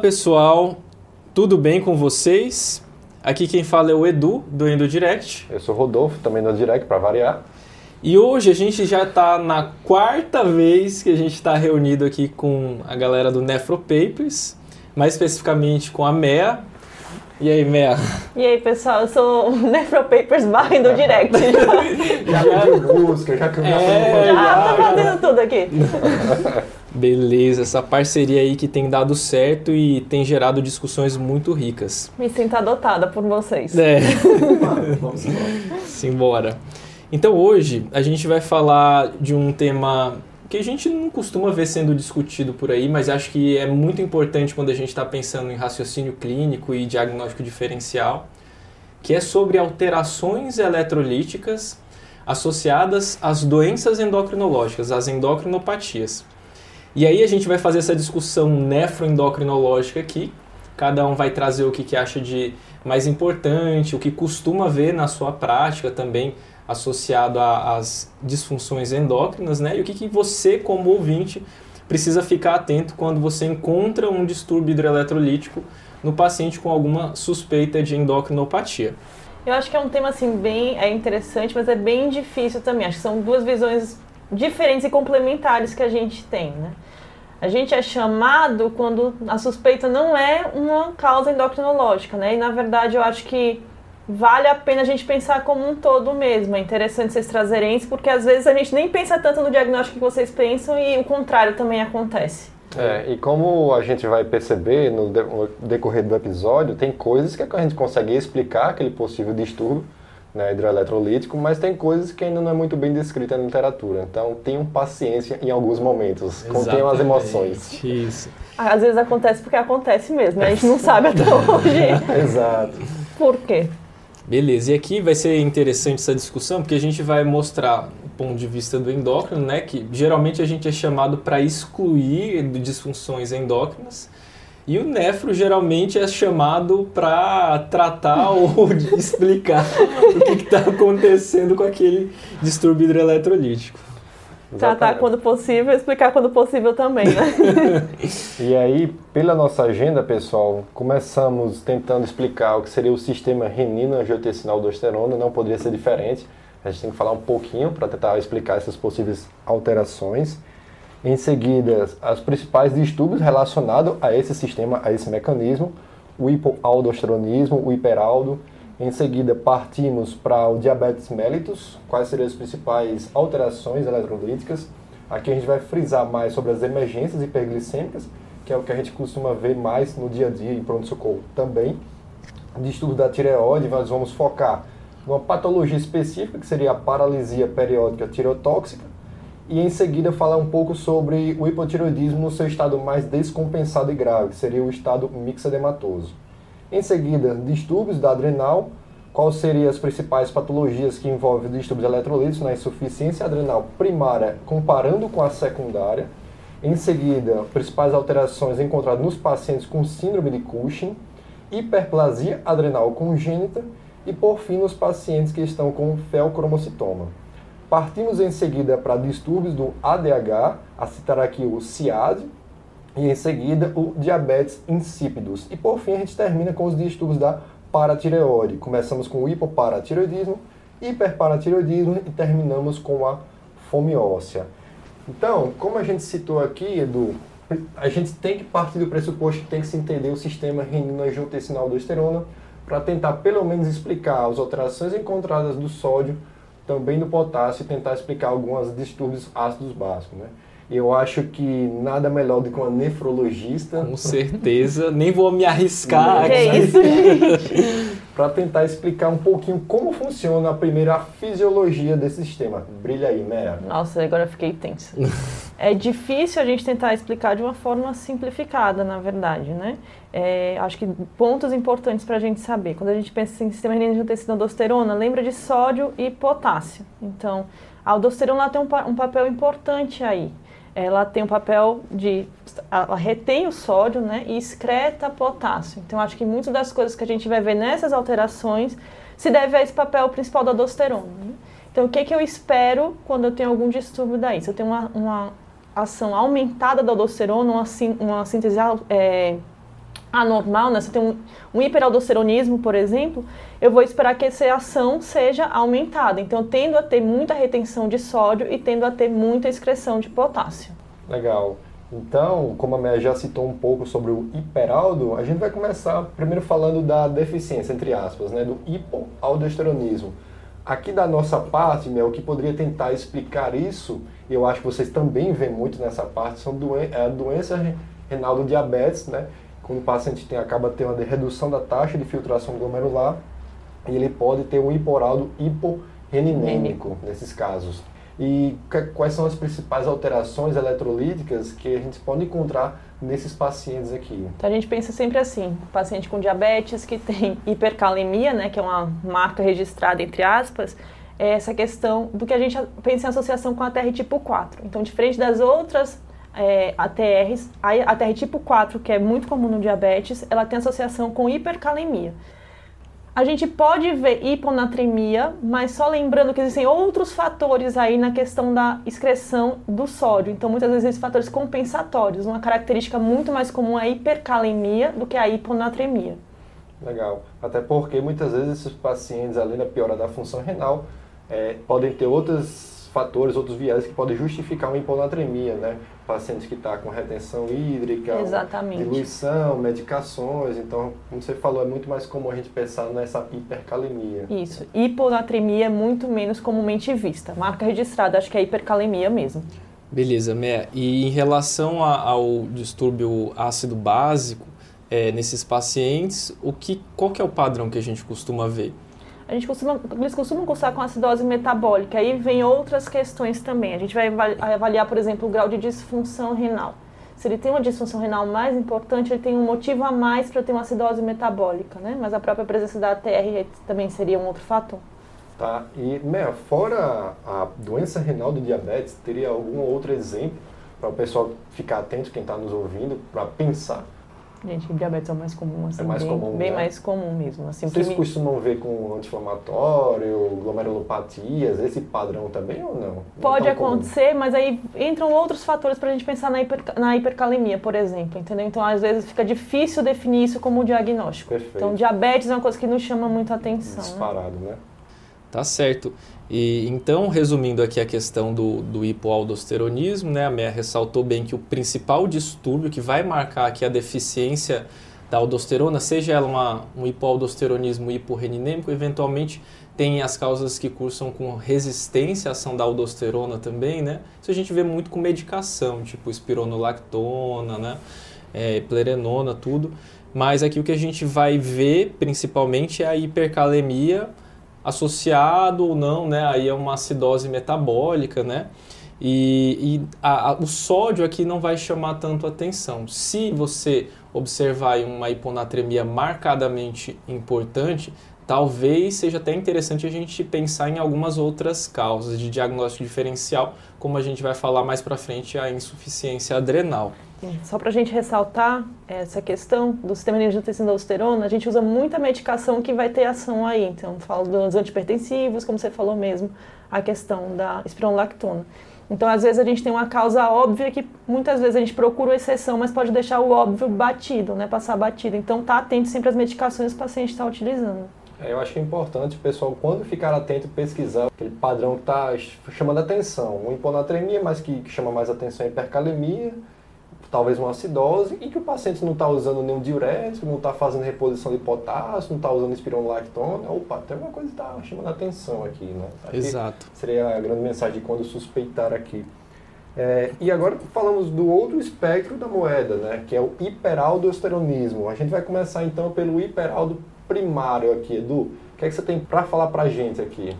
pessoal, tudo bem com vocês? Aqui quem fala é o Edu, do Endo Direct. Eu sou o Rodolfo, também do Direct, para variar. E hoje a gente já está na quarta vez que a gente está reunido aqui com a galera do Nefro Papers, mais especificamente com a Mea. E aí, Mea? E aí, pessoal, eu sou o Nefro Papers barra do Direct. já pediu música, já que É, ah, já, tá fazendo tudo aqui. Beleza, essa parceria aí que tem dado certo e tem gerado discussões muito ricas. Me sinto adotada por vocês. É, Vamos embora. simbora. Então hoje a gente vai falar de um tema que a gente não costuma ver sendo discutido por aí, mas acho que é muito importante quando a gente está pensando em raciocínio clínico e diagnóstico diferencial, que é sobre alterações eletrolíticas associadas às doenças endocrinológicas, às endocrinopatias. E aí a gente vai fazer essa discussão nefroendocrinológica aqui. Cada um vai trazer o que, que acha de mais importante, o que costuma ver na sua prática também associado às disfunções endócrinas, né? E o que, que você, como ouvinte, precisa ficar atento quando você encontra um distúrbio hidroeletrolítico no paciente com alguma suspeita de endocrinopatia. Eu acho que é um tema assim bem é interessante, mas é bem difícil também. Acho que são duas visões diferentes e complementares que a gente tem, né? A gente é chamado quando a suspeita não é uma causa endocrinológica, né? E na verdade eu acho que vale a pena a gente pensar como um todo mesmo. É interessante vocês trazerem isso, porque às vezes a gente nem pensa tanto no diagnóstico que vocês pensam e o contrário também acontece. É, e como a gente vai perceber no de- no decorrer do episódio, tem coisas que a gente consegue explicar aquele possível distúrbio né, hidroeletrolítico, mas tem coisas que ainda não é muito bem descrita na literatura. Então tenham paciência em alguns momentos, contenham as emoções. Isso. Às vezes acontece porque acontece mesmo, né? a gente não sabe até hoje Exato. por quê. Beleza, e aqui vai ser interessante essa discussão porque a gente vai mostrar o ponto de vista do endócrino, né, que geralmente a gente é chamado para excluir disfunções endócrinas, e o nefro geralmente é chamado para tratar ou explicar o que está acontecendo com aquele distúrbio hidroeletrolítico. Tratar quando possível, explicar quando possível também, né? E aí, pela nossa agenda, pessoal, começamos tentando explicar o que seria o sistema renina-angiotensina-aldosterona, não poderia ser diferente. A gente tem que falar um pouquinho para tentar explicar essas possíveis alterações. Em seguida, os principais distúrbios relacionados a esse sistema, a esse mecanismo, o hipoaldosteronismo, o hiperaldo. Em seguida, partimos para o diabetes mellitus, quais seriam as principais alterações eletrolíticas. Aqui a gente vai frisar mais sobre as emergências hiperglicêmicas, que é o que a gente costuma ver mais no dia a dia em pronto-socorro também. Distúrbio da tireoide, nós vamos focar numa patologia específica, que seria a paralisia periódica tireotóxica, e em seguida falar um pouco sobre o hipotireoidismo no seu estado mais descompensado e grave, que seria o estado mixedematoso. Em seguida, distúrbios da adrenal, quais seriam as principais patologias que envolvem distúrbios eletrolíticos na insuficiência adrenal primária, comparando com a secundária. Em seguida, principais alterações encontradas nos pacientes com síndrome de Cushing, hiperplasia adrenal congênita e, por fim, nos pacientes que estão com feocromocitoma. Partimos em seguida para distúrbios do ADH, a citar aqui o CIAD, e em seguida o diabetes insípidos. E por fim a gente termina com os distúrbios da paratireoide. Começamos com o hipoparatireoidismo, hiperparatireoidismo e terminamos com a fome óssea. Então, como a gente citou aqui, Edu, a gente tem que partir do pressuposto que tem que se entender o sistema renina-angiotensina-aldosterona para tentar pelo menos explicar as alterações encontradas do sódio, também do potássio e tentar explicar alguns distúrbios ácidos básicos, né? Eu acho que nada melhor do que uma nefrologista Com certeza, nem vou me arriscar aqui. isso, gente? para tentar explicar um pouquinho como funciona a primeira fisiologia desse sistema. Brilha aí, né? Nossa, agora eu fiquei tensa. É difícil a gente tentar explicar de uma forma simplificada, na verdade, né? É, acho que pontos importantes para a gente saber. Quando a gente pensa em sistema renina-angiotensina aldosterona, lembra de sódio e potássio. Então, a aldosterona tem um, pa- um papel importante aí. Ela tem um papel de. Ela retém o sódio né, e excreta potássio. Então, acho que muitas das coisas que a gente vai ver nessas alterações se deve a esse papel principal da aldosterona. né? Então, o que, que eu espero quando eu tenho algum distúrbio daí? Se eu tenho uma, uma ação aumentada da aldosterona, uma, uma síntese é, anormal, né? Você tem um, um hiperaldosteronismo, por exemplo, eu vou esperar que essa ação seja aumentada. Então, eu tendo a ter muita retenção de sódio e tendo a ter muita excreção de potássio. Legal. Então, como a Meia já citou um pouco sobre o hiperaldo, a gente vai começar primeiro falando da deficiência, entre aspas, né, do hipoaldosteronismo. Aqui da nossa parte, Mel, o que poderia tentar explicar isso, eu acho que vocês também veem muito nessa parte, são doen é a doença renal do diabetes, né? Quando o paciente tem, acaba tendo uma redução da taxa de filtração glomerular, e ele pode ter um hiporaldo hiporreninêmico nesses casos e quais são as principais alterações eletrolíticas que a gente pode encontrar nesses pacientes aqui. Então a gente pensa sempre assim, paciente com diabetes que tem hipercalemia, né, que é uma marca registrada entre aspas, é essa questão do que a gente pensa em associação com a TR tipo 4. Então, diferente das outras é, ATRs, a ATR tipo 4, que é muito comum no diabetes, ela tem associação com hipercalemia. A gente pode ver hiponatremia, mas só lembrando que existem outros fatores aí na questão da excreção do sódio. Então, muitas vezes, esses fatores compensatórios. Uma característica muito mais comum é a hipercalemia do que a hiponatremia. Legal. Até porque muitas vezes esses pacientes, além da piora da função renal, é, podem ter outras fatores, outros viés que podem justificar uma hiponatremia, né? Pacientes que estão tá com retenção hídrica, Exatamente. diluição, medicações. Então, como você falou, é muito mais comum a gente pensar nessa hipercalemia. Isso. Hiponatremia é muito menos comumente vista. Marca registrada, acho que é hipercalemia mesmo. Beleza, Mé. E em relação a, ao distúrbio ácido básico, é, nesses pacientes, o que, qual que é o padrão que a gente costuma ver? A gente costuma, eles costumam cursar com acidose metabólica. Aí vem outras questões também. A gente vai avaliar, por exemplo, o grau de disfunção renal. Se ele tem uma disfunção renal mais importante, ele tem um motivo a mais para ter uma acidose metabólica, né? Mas a própria presença da ATR também seria um outro fator. Tá. E, Meia, fora a doença renal do diabetes, teria algum outro exemplo para o pessoal ficar atento, quem está nos ouvindo, para pensar Gente, diabetes é o mais comum, assim, é mais bem, comum, bem né? mais comum mesmo. Assim, Vocês me... costumam ver com anti-inflamatório, glomerulopatias, esse padrão também ou não? Pode não acontecer, comum. mas aí entram outros fatores para a gente pensar na, hiper, na hipercalemia, por exemplo, entendeu? Então, às vezes fica difícil definir isso como diagnóstico. Perfeito. Então, diabetes é uma coisa que nos chama muito a atenção. Né? Disparado, né? né? Tá certo. E então, resumindo aqui a questão do, do hipoaldosteronismo, né, a Meia ressaltou bem que o principal distúrbio que vai marcar aqui a deficiência da aldosterona, seja ela uma, um hipoaldosteronismo hiporreninêmico, eventualmente tem as causas que cursam com resistência à ação da aldosterona também, né? Isso a gente vê muito com medicação, tipo espironolactona, né? É, plerenona, tudo. Mas aqui o que a gente vai ver principalmente é a hipercalemia, associado ou não, né, aí é uma acidose metabólica, né, e, e a, a, o sódio aqui não vai chamar tanto atenção. Se você observar uma hiponatremia marcadamente importante, talvez seja até interessante a gente pensar em algumas outras causas de diagnóstico diferencial, como a gente vai falar mais para frente, a insuficiência adrenal. Só para a gente ressaltar essa questão do sistema angiotensina da aldosterona, a gente usa muita medicação que vai ter ação aí. Então, falo dos antipertensivos, como você falou mesmo, a questão da espironolactona. Então, às vezes a gente tem uma causa óbvia que muitas vezes a gente procura uma exceção, mas pode deixar o óbvio batido, né, passar batido. Então, tá atento sempre às medicações que o paciente está utilizando. É, eu acho que é importante o pessoal, quando ficar atento, pesquisar aquele padrão que está chamando atenção. Uma hiponatremia, mas que, que chama mais atenção é a hipercalemia, talvez uma acidose e que o paciente não está usando nenhum diurético, não está fazendo reposição de potássio, não está usando espironolactona. Opa, tem uma coisa que está chamando atenção aqui, né? Aqui Exato. Seria a grande mensagem de quando suspeitar aqui. É, e agora falamos do outro espectro da moeda, né, que é o hiperaldosteronismo. A gente vai começar então pelo hiperaldo primário aqui, Edu. O que é que você tem para falar para a gente aqui?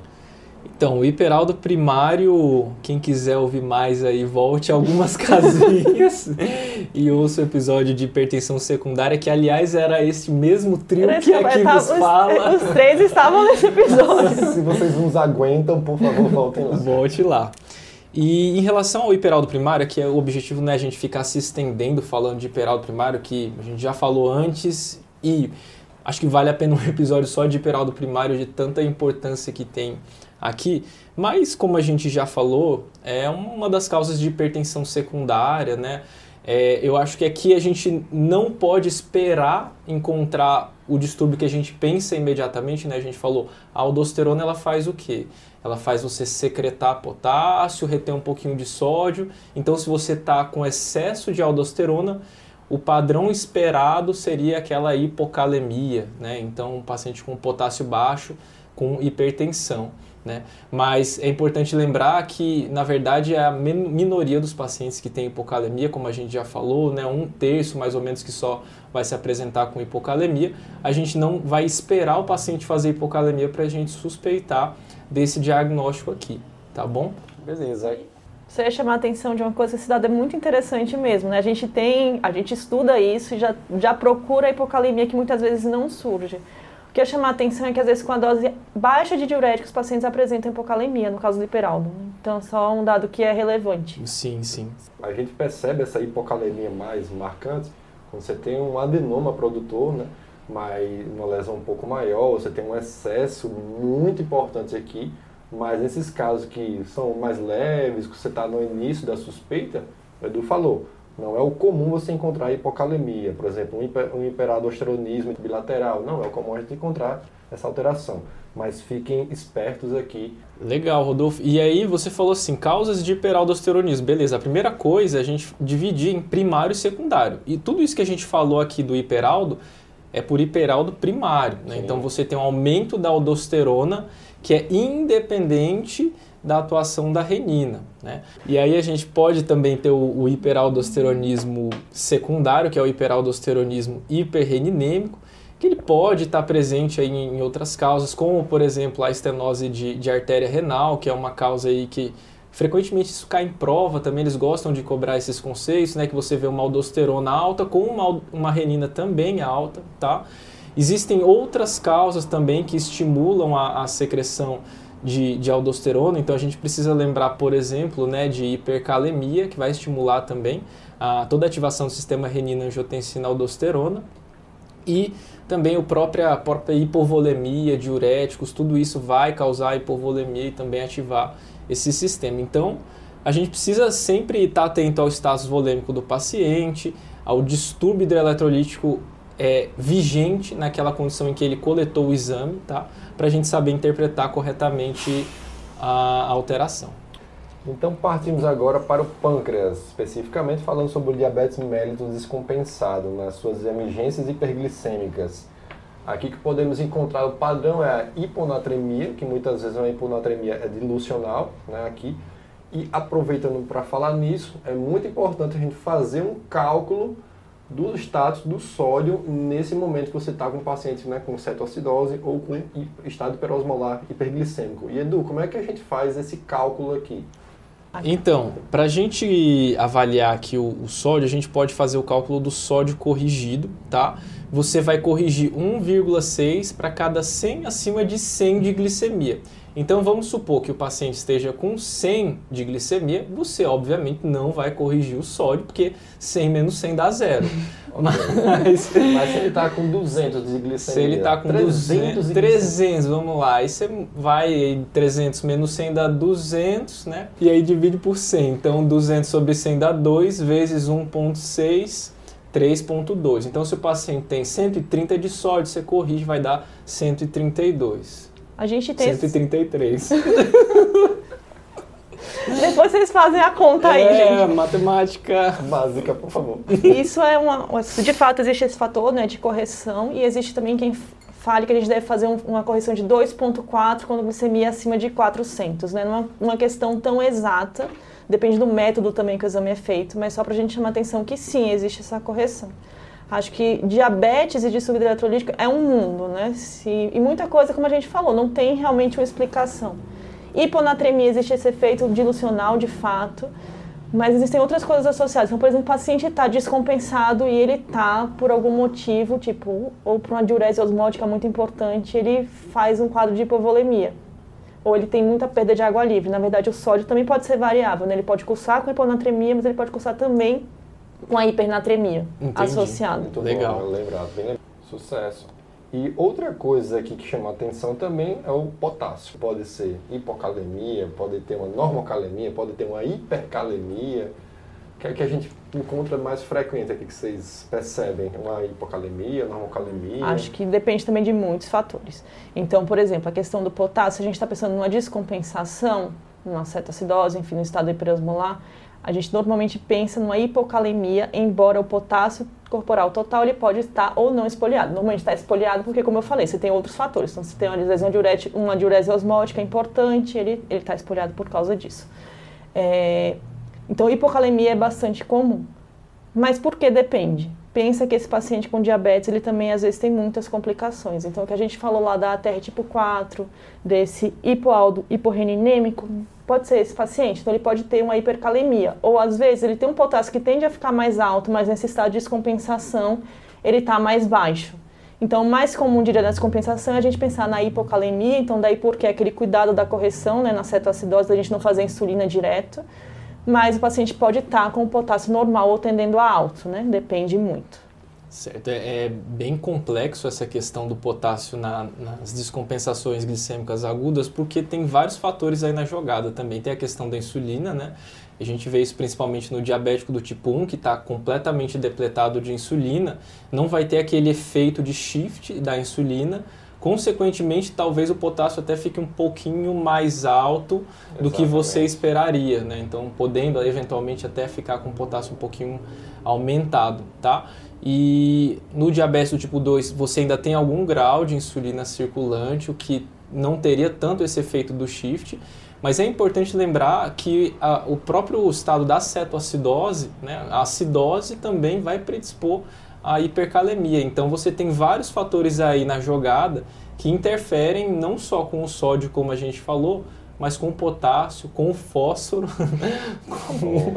Então, o hiperaldo primário, quem quiser ouvir mais aí, volte algumas casinhas e ouça o episódio de hipertensão secundária, que aliás era esse mesmo trio que aqui vos fala. Os, os três estavam nesse episódio. Se vocês nos aguentam, por favor, voltem lá. Volte lá. E em relação ao hiperaldo primário, que é o objetivo não é a gente ficar se estendendo falando de hiperaldo primário, que a gente já falou antes e acho que vale a pena um episódio só de hiperaldo primário, de tanta importância que tem aqui, mas como a gente já falou, é uma das causas de hipertensão secundária, né? É, eu acho que aqui a gente não pode esperar encontrar o distúrbio que a gente pensa imediatamente, né? A gente falou, a aldosterona ela faz o quê? Ela faz você secretar potássio, reter um pouquinho de sódio. Então, se você está com excesso de aldosterona, o padrão esperado seria aquela hipocalemia, né? Então, um paciente com potássio baixo, com hipertensão. Né? Mas é importante lembrar que, na verdade, é a minoria dos pacientes que tem hipocalemia, como a gente já falou, né? um terço mais ou menos que só vai se apresentar com hipocalemia. A gente não vai esperar o paciente fazer hipocalemia para a gente suspeitar desse diagnóstico aqui, tá bom? Beleza. Você ia chamar a atenção de uma coisa que esse dado é muito interessante mesmo, né? A gente tem, a gente estuda isso e já, já procura a hipocalemia que muitas vezes não surge. O que eu chamar a atenção é que às vezes com a dose baixa de diurético os pacientes apresentam hipocalemia, no caso do hiperaldo. Então, só um dado que é relevante. Sim, sim. A gente percebe essa hipocalemia mais marcante quando você tem um adenoma produtor, né? Mas uma lesão um pouco maior, você tem um excesso muito importante aqui, mas nesses casos que são mais leves, que você está no início da suspeita, o Edu falou, não é o comum você encontrar hipocalemia, por exemplo, um, hiper, hiperaldosteronismo bilateral. Não é o comum a gente encontrar essa alteração. Mas fiquem espertos aqui. Legal, Rodolfo. E aí você falou assim, causas de hiperaldosteronismo. Beleza, a primeira coisa é a gente dividir em primário e secundário. E tudo isso que a gente falou aqui do hiperaldo é por hiperaldo primário. Né? Então você tem um aumento da aldosterona que é independente da atuação da renina. Né? E aí a gente pode também ter o, o hiperaldosteronismo secundário, que é o hiperaldosteronismo hiperreninêmico, que ele pode estar presente aí em outras causas, como por exemplo a estenose de, de artéria renal, que é uma causa aí que frequentemente isso cai em prova, também eles gostam de cobrar esses conceitos, né, que você vê uma aldosterona alta com uma, uma renina também alta, tá? Existem outras causas também que estimulam a, a secreção de, de aldosterona, então a gente precisa lembrar, por exemplo, né, de hipercalemia, que vai estimular também a, toda a ativação do sistema renina-angiotensina-aldosterona, e também a própria, a própria hipovolemia, diuréticos, tudo isso vai causar hipovolemia e também ativar esse sistema. Então, a gente precisa sempre estar atento ao status volêmico do paciente, ao distúrbio hidroeletrolítico é, vigente naquela condição em que ele coletou o exame, tá? Para a gente saber interpretar corretamente a alteração. Então partimos agora para o pâncreas, especificamente falando sobre o diabetes mellitus descompensado, nas suas emergências hiperglicêmicas. Aqui que podemos encontrar o padrão é a hiponatremia, que muitas vezes é uma hiponatremia é dilucional, né, aqui. E aproveitando para falar nisso, é muito importante a gente fazer um cálculo do status do sódio nesse momento que você está com paciente né, com cetoacidose ou com estado hiperosmolar hiperglicêmico. E Edu, como é que a gente faz esse cálculo aqui? Então, para a gente avaliar aqui o, o, sódio, a gente pode fazer o cálculo do sódio corrigido, tá? Você vai corrigir 1,6 para cada 100 acima de 100 de glicemia. Então vamos supor que o paciente esteja com 100 de glicemia, você obviamente não vai corrigir o sódio, porque 100 menos 100 dá zero. Mas, Mas se ele está com 200 de glicemia, se ele está com 300, 300, vamos lá, aí você vai, 300 menos 100 dá 200, né? E aí divide por 100, então 200 sobre 100 dá 2 vezes 1.6, 3.2. Então se o paciente tem 130 de sódio, você corrige, vai dar 132. A gente tem. 133. Depois vocês fazem a conta aí, é, gente. É, matemática básica, por favor. Isso é uma. De fato, existe esse fator né, de correção e existe também quem fale que a gente deve fazer um, uma correção de 2,4 quando a glicemia é acima de 400. Né? Não é uma questão tão exata, depende do método também que o exame é feito, mas só para a gente chamar atenção que sim, existe essa correção. Acho que diabetes e distúrbio eletrolítico é um mundo, né? Se, e muita coisa, como a gente falou, não tem realmente uma explicação. Hiponatremia existe esse efeito dilucional de fato, mas existem outras coisas associadas. Então, por exemplo, o paciente está descompensado e ele está, por algum motivo, tipo, ou por uma diurese osmótica muito importante, ele faz um quadro de hipovolemia. Ou ele tem muita perda de água livre. Na verdade, o sódio também pode ser variável, né? Ele pode cursar com hiponatremia, mas ele pode cursar também com a hipernatremia Entendi. associada. Muito Legal. Bom, lembrado, bem lembrado. Sucesso. E outra coisa aqui que chama atenção também é o potássio. Pode ser hipocalemia, pode ter uma normocalemia, pode ter uma hipercalemia. que é que a gente encontra mais frequente aqui que vocês percebem? Uma hipocalemia, normocalemia? Acho que depende também de muitos fatores. Então, por exemplo, a questão do potássio, a gente está pensando numa descompensação, numa cetoacidose, enfim, no estado hiperosmolar, a gente normalmente pensa numa hipocalemia, embora o potássio corporal total ele pode estar ou não espoliado. Normalmente está espoliado porque, como eu falei, você tem outros fatores. Então, se tem uma lesão diurética, uma diurese osmótica importante, ele está espoliado por causa disso. É, então, hipocalemia é bastante comum. Mas por que depende? Pensa que esse paciente com diabetes, ele também às vezes tem muitas complicações. Então, o que a gente falou lá da ATR tipo 4, desse hipoaldo hiporreninêmico, pode ser esse paciente. Então, ele pode ter uma hipercalemia. Ou, às vezes, ele tem um potássio que tende a ficar mais alto, mas nesse estado de descompensação, ele está mais baixo. Então, mais comum, diria, na descompensação é a gente pensar na hipocalemia. Então, daí porque aquele cuidado da correção, né, na cetoacidose, da gente não fazer insulina direto mas o paciente pode estar com o potássio normal ou tendendo a alto, né? Depende muito. Certo, é, é bem complexo essa questão do potássio na, nas descompensações glicêmicas agudas, porque tem vários fatores aí na jogada também. Tem a questão da insulina, né? A gente vê isso principalmente no diabético do tipo 1, que está completamente depletado de insulina, não vai ter aquele efeito de shift da insulina, Consequentemente, talvez o potássio até fique um pouquinho mais alto do Exatamente. que você esperaria, né? Então, podendo eventualmente até ficar com o potássio um pouquinho aumentado, tá? E no diabetes do tipo 2, você ainda tem algum grau de insulina circulante, o que não teria tanto esse efeito do shift, mas é importante lembrar que a, o próprio estado da cetoacidose, né, a acidose também vai predispor a hipercalemia. Então você tem vários fatores aí na jogada que interferem não só com o sódio, como a gente falou, mas com o potássio, com o fósforo. com...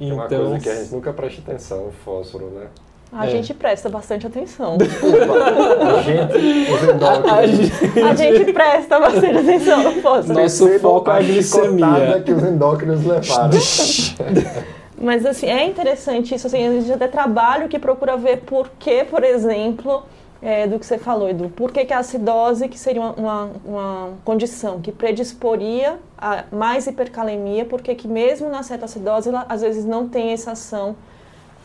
então... uma coisa que a gente nunca presta atenção, o fósforo, né? A é. gente presta bastante atenção. a gente, os endócrinos. A gente, a gente presta bastante atenção no fósforo. Nosso foco é a glicemia. que os endócrinos levaram. Mas assim, é interessante isso, assim, a gente até trabalho que procura ver por que, por exemplo, é, do que você falou, Edu, por que, que a acidose, que seria uma, uma, uma, condição que predisporia a mais hipercalemia, por que mesmo na cetoacidose ela às vezes não tem essa ação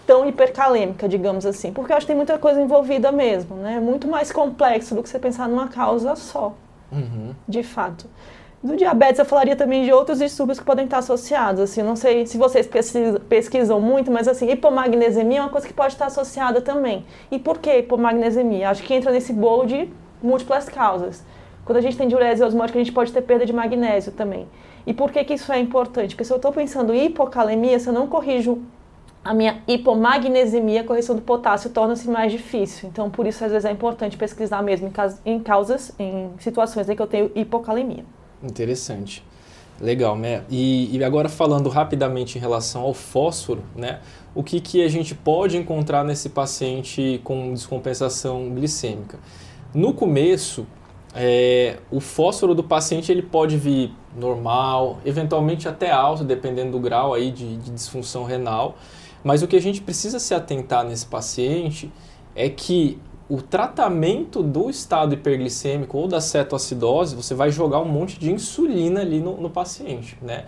tão hipercalêmica, digamos assim, porque eu acho que tem muita coisa envolvida mesmo, né? Muito mais complexo do que você pensar numa causa só, uhum. de fato. Do diabetes, eu falaria também de outros distúrbios que podem estar associados. Assim, não sei se vocês pesquisam muito, mas assim, hipomagnesemia é uma coisa que pode estar associada também. E por que hipomagnesemia? Acho que entra nesse bolo de múltiplas causas. Quando a gente tem diurese osmótica, a gente pode ter perda de magnésio também. E por que, que isso é importante? Porque se eu estou pensando em hipocalemia, se eu não corrijo a minha hipomagnesemia, a correção do potássio torna-se mais difícil. Então, por isso, às vezes, é importante pesquisar mesmo em causas, em situações em que eu tenho hipocalemia. Interessante. Legal, né? E, e, agora falando rapidamente em relação ao fósforo, né? O que, que a gente pode encontrar nesse paciente com descompensação glicêmica? No começo, é, o fósforo do paciente ele pode vir normal, eventualmente até alto, dependendo do grau aí de, de disfunção renal. Mas o que a gente precisa se atentar nesse paciente é que o tratamento do estado hiperglicêmico ou da cetoacidose, você vai jogar um monte de insulina ali no, no paciente, né?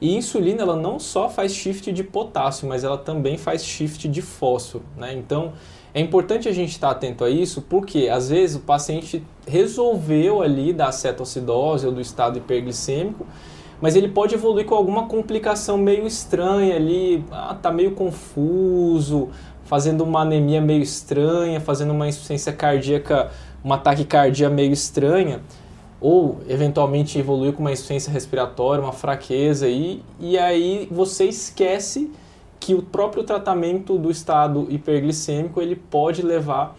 E insulina ela não só faz shift de potássio, mas ela também faz shift de fósforo, né? Então é importante a gente estar atento a isso, porque às vezes o paciente resolveu ali da cetoacidose ou do estado hiperglicêmico, mas ele pode evoluir com alguma complicação meio estranha ali, ah, tá meio confuso, fazendo uma anemia meio estranha, fazendo uma insuficiência cardíaca, uma taquicardia meio estranha, ou eventualmente evoluir com uma insuficiência respiratória, uma fraqueza aí, e aí você esquece que o próprio tratamento do estado hiperglicêmico ele pode levar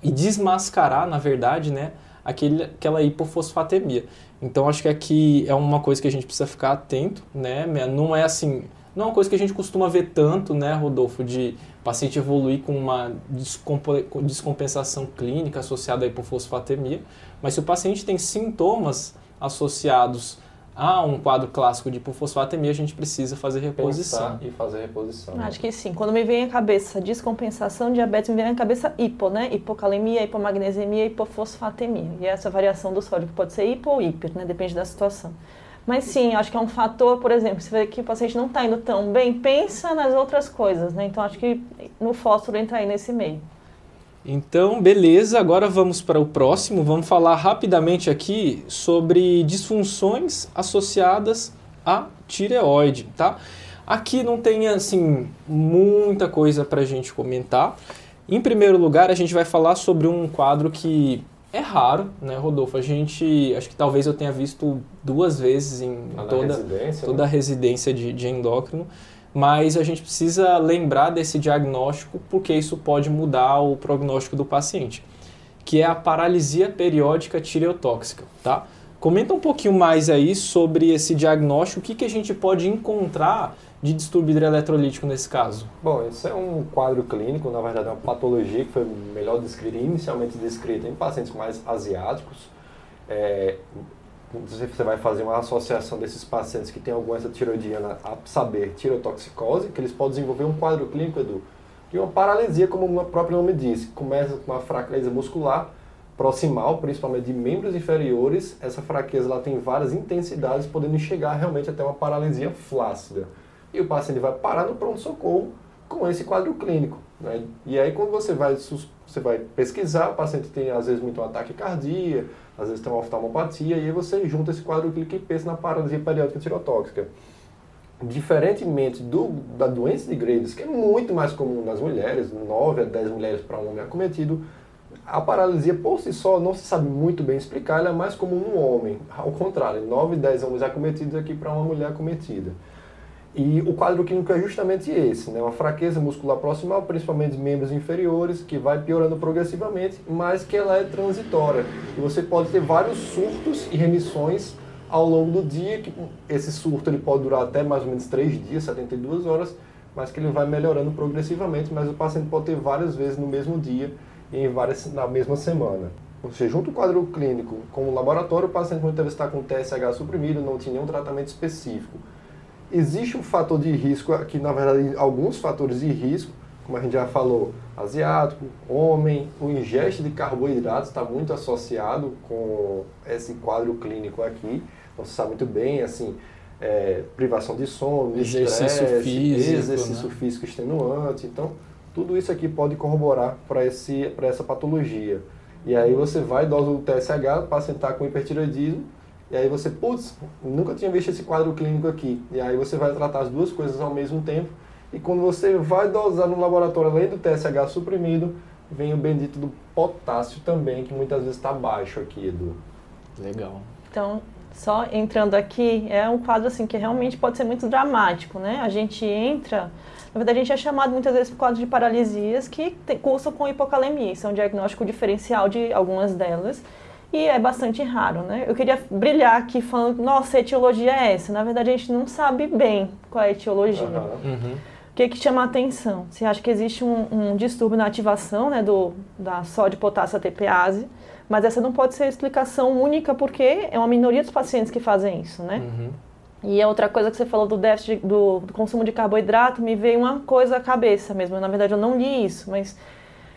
e desmascarar, na verdade, né, aquele, aquela hipofosfatemia. Então acho que aqui é uma coisa que a gente precisa ficar atento, né? Não é assim, não é uma coisa que a gente costuma ver tanto, né, Rodolfo, de paciente evoluir com uma descompensação clínica associada à hipofosfatemia, mas se o paciente tem sintomas associados a um quadro clássico de hipofosfatemia, a gente precisa fazer reposição. Pensar e fazer reposição. Acho que sim. Quando me vem à cabeça descompensação, diabetes, me vem à cabeça hipo, né? Hipocalemia, hipomagnesemia, hipofosfatemia. E essa variação do sódio, que pode ser hipo ou hiper, né? Depende da situação. Mas sim, acho que é um fator, por exemplo, se vê que o paciente não está indo tão bem, pensa nas outras coisas, né? Então acho que no fósforo entra aí nesse meio. Então, beleza, agora vamos para o próximo. Vamos falar rapidamente aqui sobre disfunções associadas à tireoide, tá? Aqui não tem, assim, muita coisa para a gente comentar. Em primeiro lugar, a gente vai falar sobre um quadro que é raro, né, Rodolfo? A gente, acho que talvez eu tenha visto duas vezes em toda, residência, toda né? a residência de, de endócrino, mas a gente precisa lembrar desse diagnóstico porque isso pode mudar o prognóstico do paciente, que é a paralisia periódica tireotóxica, tá? Comenta um pouquinho mais aí sobre esse diagnóstico, o que, que a gente pode encontrar de distúrbio hidroeletrolítico nesse caso? Bom, isso é um quadro clínico, na verdade é uma patologia que foi melhor descrita, inicialmente descrita em pacientes mais asiáticos. É, você vai fazer uma associação desses pacientes que têm alguma doença tiroidiana a saber tirotoxicose, que eles podem desenvolver um quadro clínico, Edu, de uma paralisia, como o próprio nome diz, começa com uma fraqueza muscular proximal, principalmente de membros inferiores. Essa fraqueza ela tem várias intensidades, podendo chegar realmente até uma paralisia flácida e o paciente vai parar no pronto-socorro com esse quadro clínico. Né? E aí, quando você vai, você vai pesquisar, o paciente tem às vezes muito um ataque cardíaco, às vezes tem uma oftalmopatia, e aí você junta esse quadro clínico e pensa na paralisia periódica tirotóxica. Diferentemente do, da doença de Graves, que é muito mais comum nas mulheres, 9 a 10 mulheres para um homem acometido, a paralisia por si só não se sabe muito bem explicar, ela é mais comum no homem. Ao contrário, 9 a 10 homens acometidos aqui para uma mulher acometida. E o quadro clínico é justamente esse, né? uma fraqueza muscular proximal, principalmente membros inferiores, que vai piorando progressivamente, mas que ela é transitória. E você pode ter vários surtos e remissões ao longo do dia, que esse surto ele pode durar até mais ou menos 3 dias, 72 horas, mas que ele vai melhorando progressivamente, mas o paciente pode ter várias vezes no mesmo dia e em várias, na mesma semana. Você junta o quadro clínico com o laboratório, o paciente muitas vezes está com TSH suprimido, não tinha nenhum tratamento específico existe um fator de risco, aqui na verdade alguns fatores de risco, como a gente já falou, asiático, homem, o ingeste de carboidratos está muito associado com esse quadro clínico aqui. Então você sabe muito bem, assim, é, privação de sono, exercício estresse, físico, exercício né? físico extenuante. Então, tudo isso aqui pode corroborar para essa patologia. E aí você vai, dosa o TSH, o paciente está com hipertiroidismo, e aí você, putz, nunca tinha visto esse quadro clínico aqui. E aí você vai tratar as duas coisas ao mesmo tempo. E quando você vai dosar no laboratório, além do TSH suprimido, vem o bendito do potássio também, que muitas vezes está baixo aqui, Edu. Legal. Então, só entrando aqui, é um quadro assim que realmente pode ser muito dramático, né? A gente entra, na verdade a gente é chamado muitas vezes por quadro de paralisias que cursam com hipocalemia, isso é um diagnóstico diferencial de algumas delas e é bastante raro, né? Eu queria brilhar aqui falando, nossa, a etiologia é essa. Na verdade, a gente não sabe bem qual é a etiologia. Uhum. O que, que chama a atenção? Você acha que existe um, um distúrbio na ativação né, do, da sódio potássio ATPase, mas essa não pode ser a explicação única porque é uma minoria dos pacientes que fazem isso, né? Uhum. E a outra coisa que você falou do déficit do, do, consumo de carboidrato, me veio uma coisa à cabeça mesmo. Na verdade, eu não li isso, mas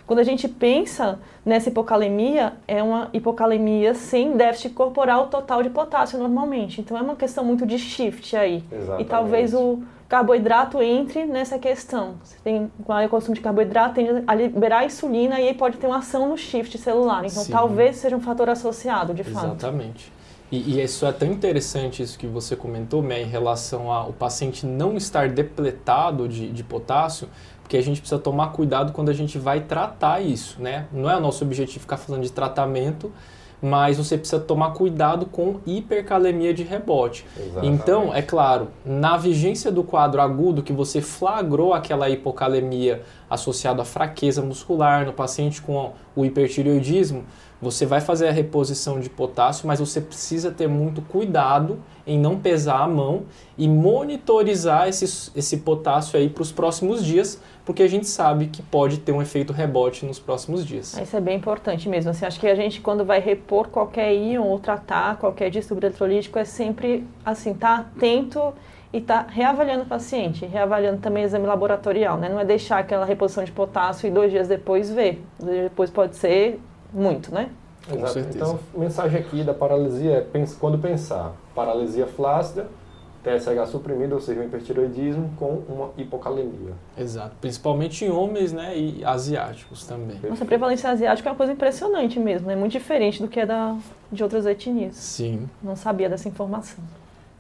quando a gente pensa nessa hipocalemia, é uma hipocalemia sem déficit corporal total de potássio normalmente. Então é uma questão muito de shift aí. Exatamente. E talvez o carboidrato entre nessa questão. Você tem o consumo de carboidrato tende a liberar a insulina e aí pode ter uma ação no shift celular. Então Sim. talvez seja um fator associado, de fato. Exatamente. E, e, isso é tão interessante isso que você comentou, Mé, em relação ao paciente não estar depletado de, de potássio, porque a gente precisa tomar cuidado quando a gente vai tratar isso, né? Não é o nosso objetivo ficar falando de tratamento, mas você precisa tomar cuidado com hipercalemia de rebote. Exatamente. Então, é claro, na vigência do quadro agudo que você flagrou aquela hipocalemia associada à fraqueza muscular no paciente com o hipertireoidismo, você vai fazer a reposição de potássio, mas você precisa ter muito cuidado em não pesar a mão e monitorizar esse, esse potássio aí para os próximos dias, porque a gente sabe que pode ter um efeito rebote nos próximos dias. Isso é bem importante mesmo. Assim, acho que a gente, quando vai repor qualquer íon ou tratar qualquer distúrbio eletrolítico, é sempre assim, tá atento e tá reavaliando o paciente, reavaliando também o exame laboratorial, né? Não é deixar aquela reposição de potássio e dois dias depois ver. Dois dias depois pode ser muito, né? Exato. Então, mensagem aqui da paralisia é quando pensar paralisia flácida, TSH suprimido, ou seja, um hipertiroidismo com uma hipocalemia. Exato, principalmente em homens né, e asiáticos também. Nossa, a prevalência asiática é uma coisa impressionante mesmo, é muito diferente do que é da, de outras etnias. Sim. Não sabia dessa informação.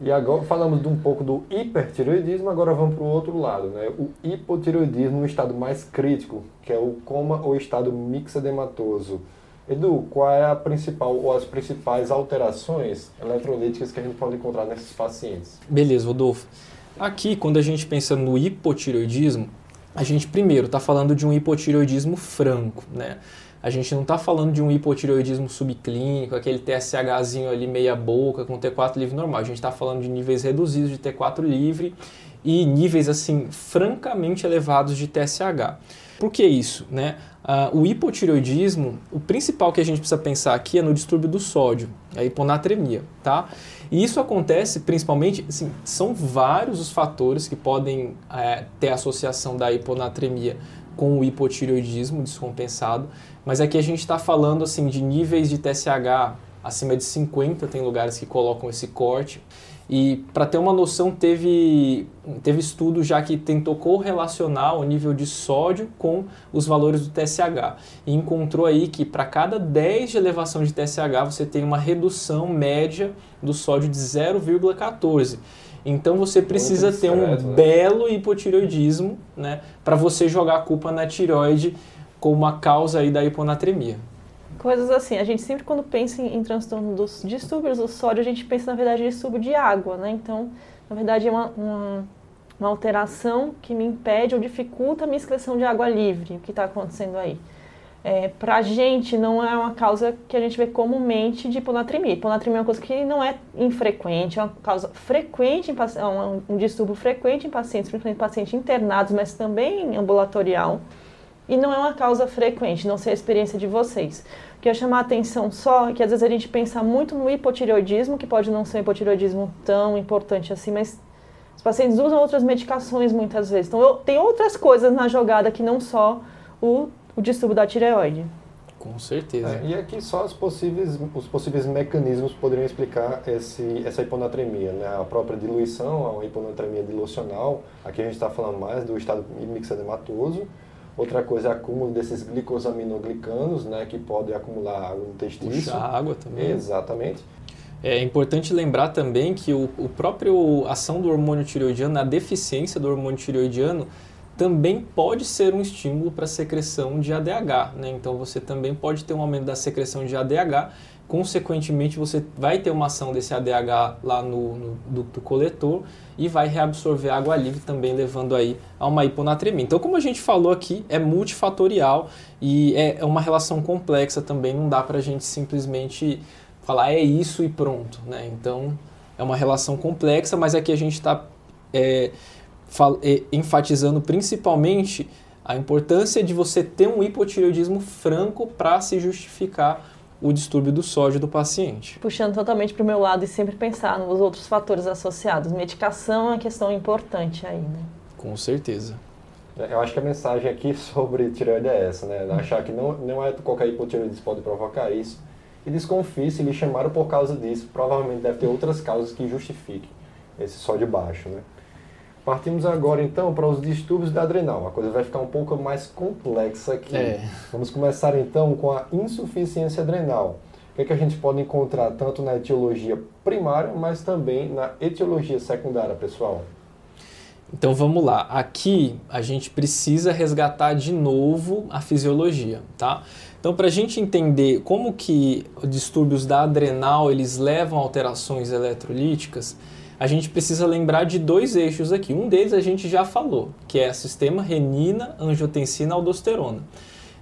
E agora falamos de um pouco do hipertiroidismo, agora vamos para o outro lado, né? O hipotiroidismo no estado mais crítico, que é o coma ou estado mixedematoso. Edu, qual é a principal ou as principais alterações eletrolíticas que a gente pode encontrar nesses pacientes? Beleza, Rodolfo. Aqui, quando a gente pensa no hipotiroidismo, a gente primeiro está falando de um hipotiroidismo franco, né? A gente não está falando de um hipotiroidismo subclínico, aquele TSHzinho ali meia boca com T4 livre normal. A gente está falando de níveis reduzidos de T4 livre e níveis assim francamente elevados de TSH. Por que isso? Né? Uh, o hipotireoidismo, o principal que a gente precisa pensar aqui é no distúrbio do sódio, a hiponatremia, tá? E isso acontece principalmente, assim, são vários os fatores que podem é, ter associação da hiponatremia com o hipotireoidismo descompensado, mas aqui a gente está falando assim de níveis de TSH acima de 50, tem lugares que colocam esse corte, e para ter uma noção, teve, teve estudo já que tentou correlacionar o nível de sódio com os valores do TSH. E encontrou aí que para cada 10 de elevação de TSH você tem uma redução média do sódio de 0,14. Então você precisa ter um né? belo hipotireoidismo né, para você jogar a culpa na tireoide como uma causa aí da hiponatremia. Coisas assim, a gente sempre quando pensa em, em transtorno dos distúrbios do sódio, a gente pensa na verdade em distúrbio de água, né? Então, na verdade é uma, uma, uma alteração que me impede ou dificulta a minha excreção de água livre, o que está acontecendo aí. É, para gente não é uma causa que a gente vê comumente de hiponatremia. Hiponatremia é uma coisa que não é infrequente, é uma causa frequente, é um, um distúrbio frequente em pacientes, principalmente pacientes internados, mas também ambulatorial. E não é uma causa frequente, não sei a experiência de vocês que eu chamar a atenção só, que às vezes a gente pensa muito no hipotireoidismo, que pode não ser um hipotireoidismo tão importante assim, mas os pacientes usam outras medicações muitas vezes. Então, eu, tem outras coisas na jogada que não só o, o distúrbio da tireoide. Com certeza. É, e aqui só os possíveis, os possíveis mecanismos poderiam explicar esse, essa hiponatremia, né? A própria diluição, a hiponatremia dilucional, aqui a gente está falando mais do estado mixedematoso, Outra coisa é acúmulo desses glicosaminoglicanos, né, que podem acumular água no intestino. Puxa água também. Exatamente. É importante lembrar também que o, o próprio ação do hormônio tireoidiano, a deficiência do hormônio tireoidiano, também pode ser um estímulo para a secreção de ADH. Né? Então você também pode ter um aumento da secreção de ADH consequentemente você vai ter uma ação desse ADH lá no, no ducto coletor e vai reabsorver água livre também levando aí a uma hiponatremia. Então, como a gente falou aqui, é multifatorial e é, é uma relação complexa também, não dá para a gente simplesmente falar é isso e pronto, né? Então, é uma relação complexa, mas aqui a gente está é, é, enfatizando principalmente a importância de você ter um hipotireoidismo franco para se justificar o distúrbio do sódio do paciente. Puxando totalmente para o meu lado e sempre pensar nos outros fatores associados. Medicação é uma questão importante aí, né? Com certeza. É, eu acho que a mensagem aqui sobre tireoide é essa, né? Achar que não, não é qualquer hipotireoidismo pode provocar isso. E desconfie se lhe chamaram por causa disso. Provavelmente deve ter outras causas que justifiquem esse sódio baixo, né? Partimos agora então para os distúrbios da adrenal. A coisa vai ficar um pouco mais complexa aqui. É. Vamos começar então com a insuficiência adrenal. O que, é que a gente pode encontrar tanto na etiologia primária, mas também na etiologia secundária, pessoal? Então vamos lá. Aqui a gente precisa resgatar de novo a fisiologia, tá? Então para a gente entender como que os distúrbios da adrenal eles levam a alterações eletrolíticas, a gente precisa lembrar de dois eixos aqui. Um deles a gente já falou, que é sistema renina, angiotensina, aldosterona.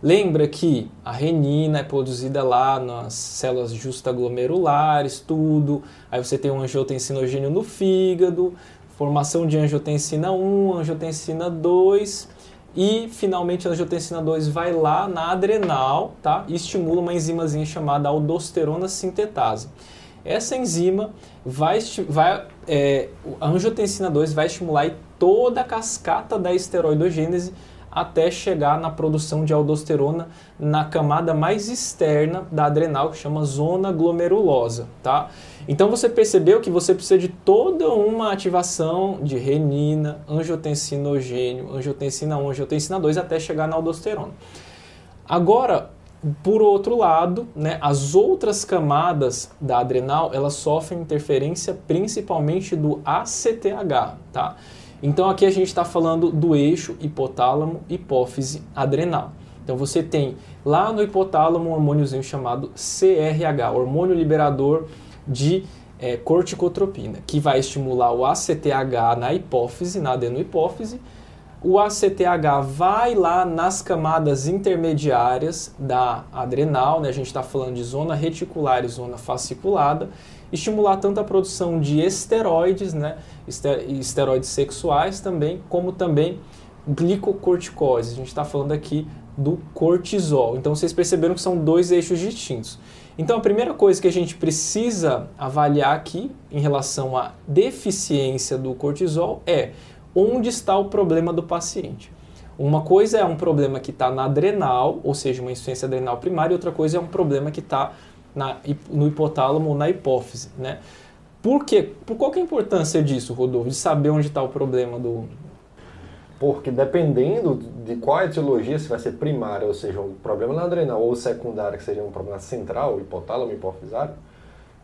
Lembra que a renina é produzida lá nas células justaglomerulares, tudo. Aí você tem um angiotensinogênio no fígado, formação de angiotensina 1, angiotensina 2 e finalmente a angiotensina 2 vai lá na adrenal, tá? E estimula uma enzimazinha chamada aldosterona sintetase. Essa enzima vai, vai é, a angiotensina 2 vai estimular toda a cascata da esteroidogênese até chegar na produção de aldosterona na camada mais externa da adrenal, que chama zona glomerulosa, tá? Então você percebeu que você precisa de toda uma ativação de renina, angiotensinogênio, angiotensina 1, angiotensina 2 até chegar na aldosterona. Agora, por outro lado, né, as outras camadas da adrenal, elas sofrem interferência principalmente do ACTH, tá? Então aqui a gente está falando do eixo hipotálamo, hipófise, adrenal. Então você tem lá no hipotálamo um hormôniozinho chamado CRH, hormônio liberador de é, corticotropina, que vai estimular o ACTH na hipófise, na adenohipófise. O ACTH vai lá nas camadas intermediárias da adrenal, né? a gente está falando de zona reticular e zona fasciculada, estimular tanto a produção de esteroides, né? esteroides sexuais também, como também glicocorticose. A gente está falando aqui do cortisol. Então vocês perceberam que são dois eixos distintos. Então, a primeira coisa que a gente precisa avaliar aqui em relação à deficiência do cortisol é onde está o problema do paciente. Uma coisa é um problema que está na adrenal, ou seja, uma insuficiência adrenal primária, e outra coisa é um problema que está no hipotálamo ou na hipófise. Né? Por quê? Por qual é a importância disso, Rodolfo, de saber onde está o problema do, porque dependendo de qual etiologia, se vai ser primária, ou seja, um problema na adrenal, ou secundária, que seria um problema central, hipotálamo, hipofisário,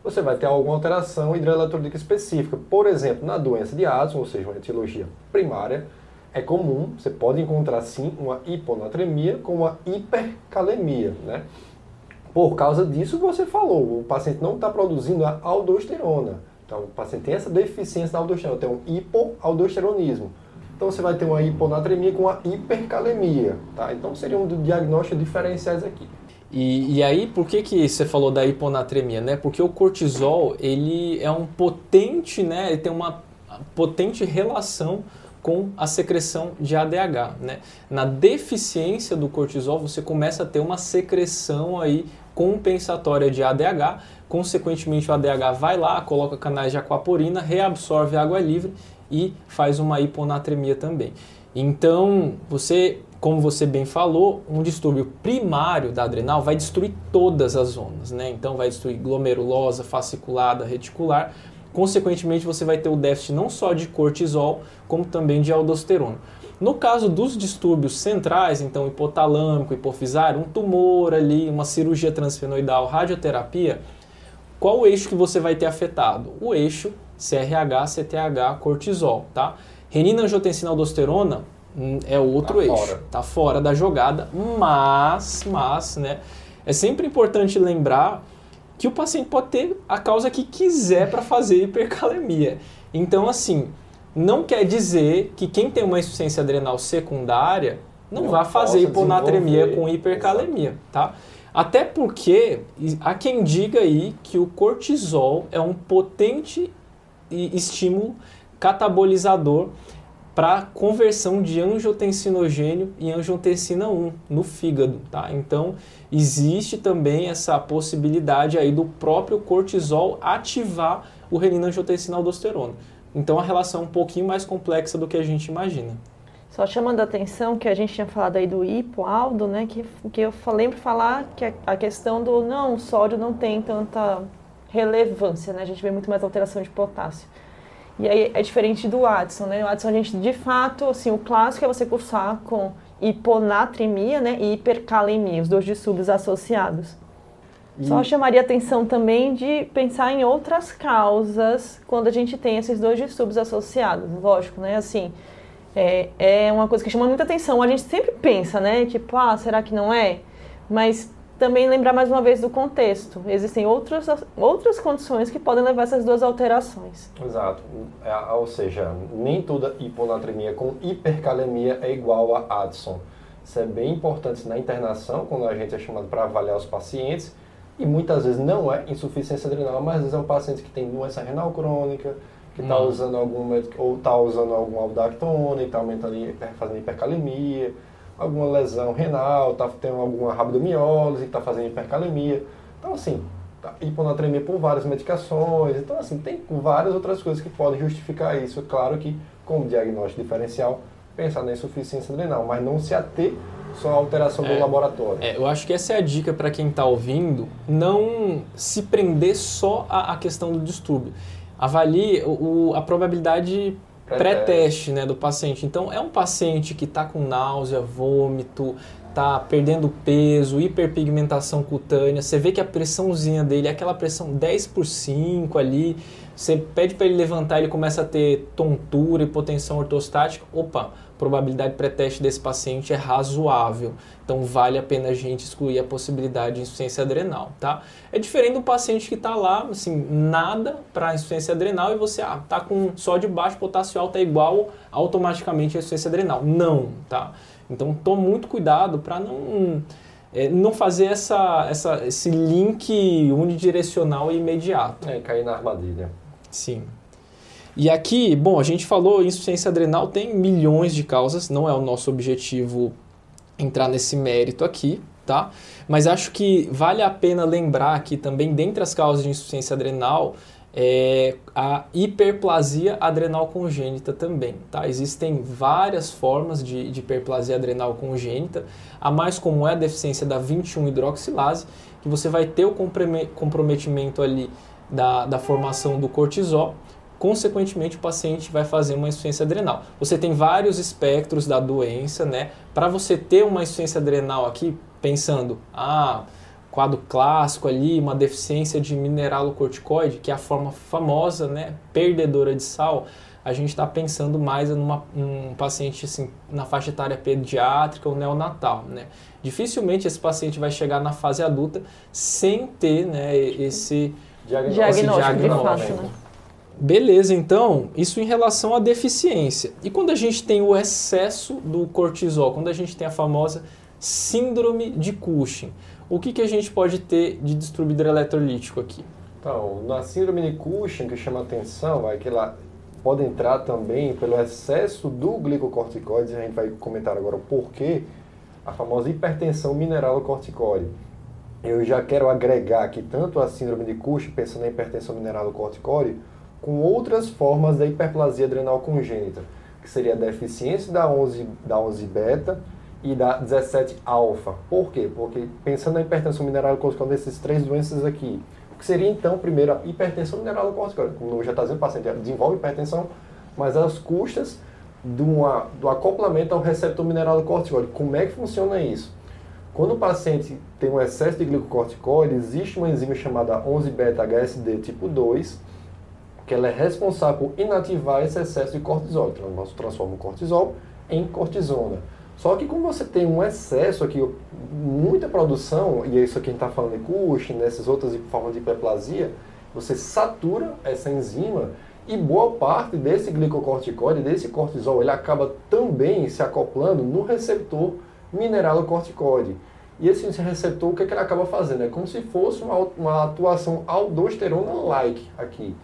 você vai ter alguma alteração hidroeletrolítica específica. Por exemplo, na doença de Addison, ou seja, uma etiologia primária, é comum, você pode encontrar sim uma hiponatremia com uma hipercalemia, né? Por causa disso você falou, o paciente não está produzindo a aldosterona. Então, o paciente tem essa deficiência da aldosterona, tem um hipoaldosteronismo. Então você vai ter uma hiponatremia com uma hipercalemia, tá? Então seriam diagnósticos diferenciais aqui. E, e, aí, por que, que você falou da hiponatremia, né? Porque o cortisol, ele é um potente, né? Ele tem uma potente relação com a secreção de ADH, né? Na deficiência do cortisol, você começa a ter uma secreção aí compensatória de ADH, consequentemente o ADH vai lá, coloca canais de aquaporina, reabsorve água livre e faz uma hiponatremia também. Então, você, como você bem falou, um distúrbio primário da adrenal vai destruir todas as zonas, né? Então vai destruir glomerulosa, fasciculada, reticular. Consequentemente, você vai ter o déficit não só de cortisol, como também de aldosterona. No caso dos distúrbios centrais, então hipotalâmico, hipofisário, um tumor ali, uma cirurgia transfenoidal, radioterapia, qual o eixo que você vai ter afetado? O eixo CRH, CTH, cortisol, tá? Renina, angiotensina, aldosterona é outro tá eixo, fora. tá fora da jogada, mas, mas, né, é sempre importante lembrar que o paciente pode ter a causa que quiser para fazer hipercalemia. Então, assim, não quer dizer que quem tem uma insuficiência adrenal secundária não, não vai fazer hiponatremia com hipercalemia, Exato. tá? Até porque há quem diga aí que o cortisol é um potente estímulo catabolizador para conversão de angiotensinogênio e angiotensina 1 no fígado, tá? Então, existe também essa possibilidade aí do próprio cortisol ativar o renina angiotensina aldosterona. Então, a relação é um pouquinho mais complexa do que a gente imagina. Só chamando a atenção que a gente tinha falado aí do hipoaldo, né, que, que eu lembro falar que a questão do não, o sódio não tem tanta relevância, né? A gente vê muito mais alteração de potássio. E aí é diferente do Addison, né? O Addison a gente, de fato, assim, o clássico é você cursar com hiponatremia, né? E hipercalemia, os dois distúrbios associados. E... Só chamaria atenção também de pensar em outras causas quando a gente tem esses dois distúrbios associados. Lógico, né? Assim, é, é uma coisa que chama muita atenção. A gente sempre pensa, né? Tipo, ah, será que não é? Mas também lembrar mais uma vez do contexto. Existem outras, outras condições que podem levar a essas duas alterações. Exato. É, ou seja, nem toda hiponatremia com hipercalemia é igual a Addison. Isso é bem importante na internação, quando a gente é chamado para avaliar os pacientes. E muitas vezes não é insuficiência adrenal, mas às vezes é um paciente que tem doença renal crônica, que está usando algum ou está usando algum aldactona e está aumentando, fazendo hipercalemia alguma lesão renal, tá tendo alguma rabdomiólise, está fazendo hipercalemia. Então, assim, tá, hiponatremia por várias medicações. Então, assim, tem várias outras coisas que podem justificar isso. Claro que, como diagnóstico diferencial, pensar na insuficiência adrenal, mas não se ater só à alteração É. do laboratório. É, eu acho que essa é a dica para quem está ouvindo, não se prender só à, à questão do distúrbio. Avalie o, o- a probabilidade pré-teste né, do paciente. Então, é um paciente que está com náusea, vômito, está perdendo peso, hiperpigmentação cutânea. Você vê que a pressãozinha dele é aquela pressão 10 por 5 ali. Você pede para ele levantar, ele começa a ter tontura, hipotensão ortostática. Opa, probabilidade pré-teste desse paciente é razoável. Então vale a pena a gente excluir a possibilidade de insuficiência adrenal, tá? É diferente do paciente que está lá, assim, nada para insuficiência adrenal e você, ah, tá com sódio baixo, potássio alto é igual automaticamente a insuficiência adrenal. Não, tá? Então tome muito cuidado para não é, não fazer essa, essa, esse link unidirecional e imediato. É, cair na armadilha. Sim. E aqui, bom, a gente falou insuficiência adrenal tem milhões de causas, não é o nosso objetivo entrar nesse mérito aqui, tá? Mas acho que vale a pena lembrar aqui também, dentre as causas de insuficiência adrenal, é a hiperplasia adrenal congênita também, tá? Existem várias formas de, de hiperplasia adrenal congênita. A mais comum é a deficiência da 21-hidroxilase, que você vai ter o comprome- comprometimento ali da, da formação do cortisol. Consequentemente, o paciente vai fazer uma insuficiência adrenal. Você tem vários espectros da doença, né? Para você ter uma insuficiência adrenal aqui, pensando, ah, quadro clássico ali, uma deficiência de mineralocorticoide, que é a forma famosa, né, perdedora de sal, a gente está pensando mais numa um paciente assim, na faixa etária pediátrica ou neonatal, né? Dificilmente esse paciente vai chegar na fase adulta sem ter, né, esse Diagnóstico, de diagnóstico. né? Beleza, então, isso em relação à deficiência. E quando a gente tem o excesso do cortisol, quando a gente tem a famosa síndrome de Cushing, o que, que a gente pode ter de distúrbio hidroeletrolítico aqui? Então, na síndrome de Cushing, que chama atenção, é que ela pode entrar também pelo excesso do glicocorticoide, a gente vai comentar agora o porquê, a famosa hipertensão mineralocorticoide. Eu já quero agregar aqui tanto a síndrome de Cushing, pensando na hipertensão mineralocorticoide, com outras formas da hiperplasia adrenal congênita, que seria a deficiência da 11, da 11 beta e da 17 alfa. Por quê? Porque pensando na hipertensão mineralocorticoide dessas três doenças aqui, o que seria então, primeiro, a hipertensão mineralocorticoide. Como eu já está dizendo, o paciente desenvolve hipertensão, mas às custas uma, do acoplamento ao receptor mineralocorticoide. Como é que funciona isso? Quando o paciente tem um excesso de glicocorticoide, existe uma enzima chamada 11-beta-HSD tipo 2, que ela é responsável por inativar esse excesso de cortisol. Então, nós transforma o cortisol em cortisona. Só que como você tem um excesso aqui, muita produção, e é isso aqui a gente está falando de Cushing, nessas outras formas de hiperplasia, você satura essa enzima e boa parte desse glicocorticoide, desse cortisol, ele acaba também se acoplando no receptor mineralocorticoide. E esse receptor, o que, é que ele acaba fazendo? É como se fosse uma, uma atuação aldosterona-like aqui.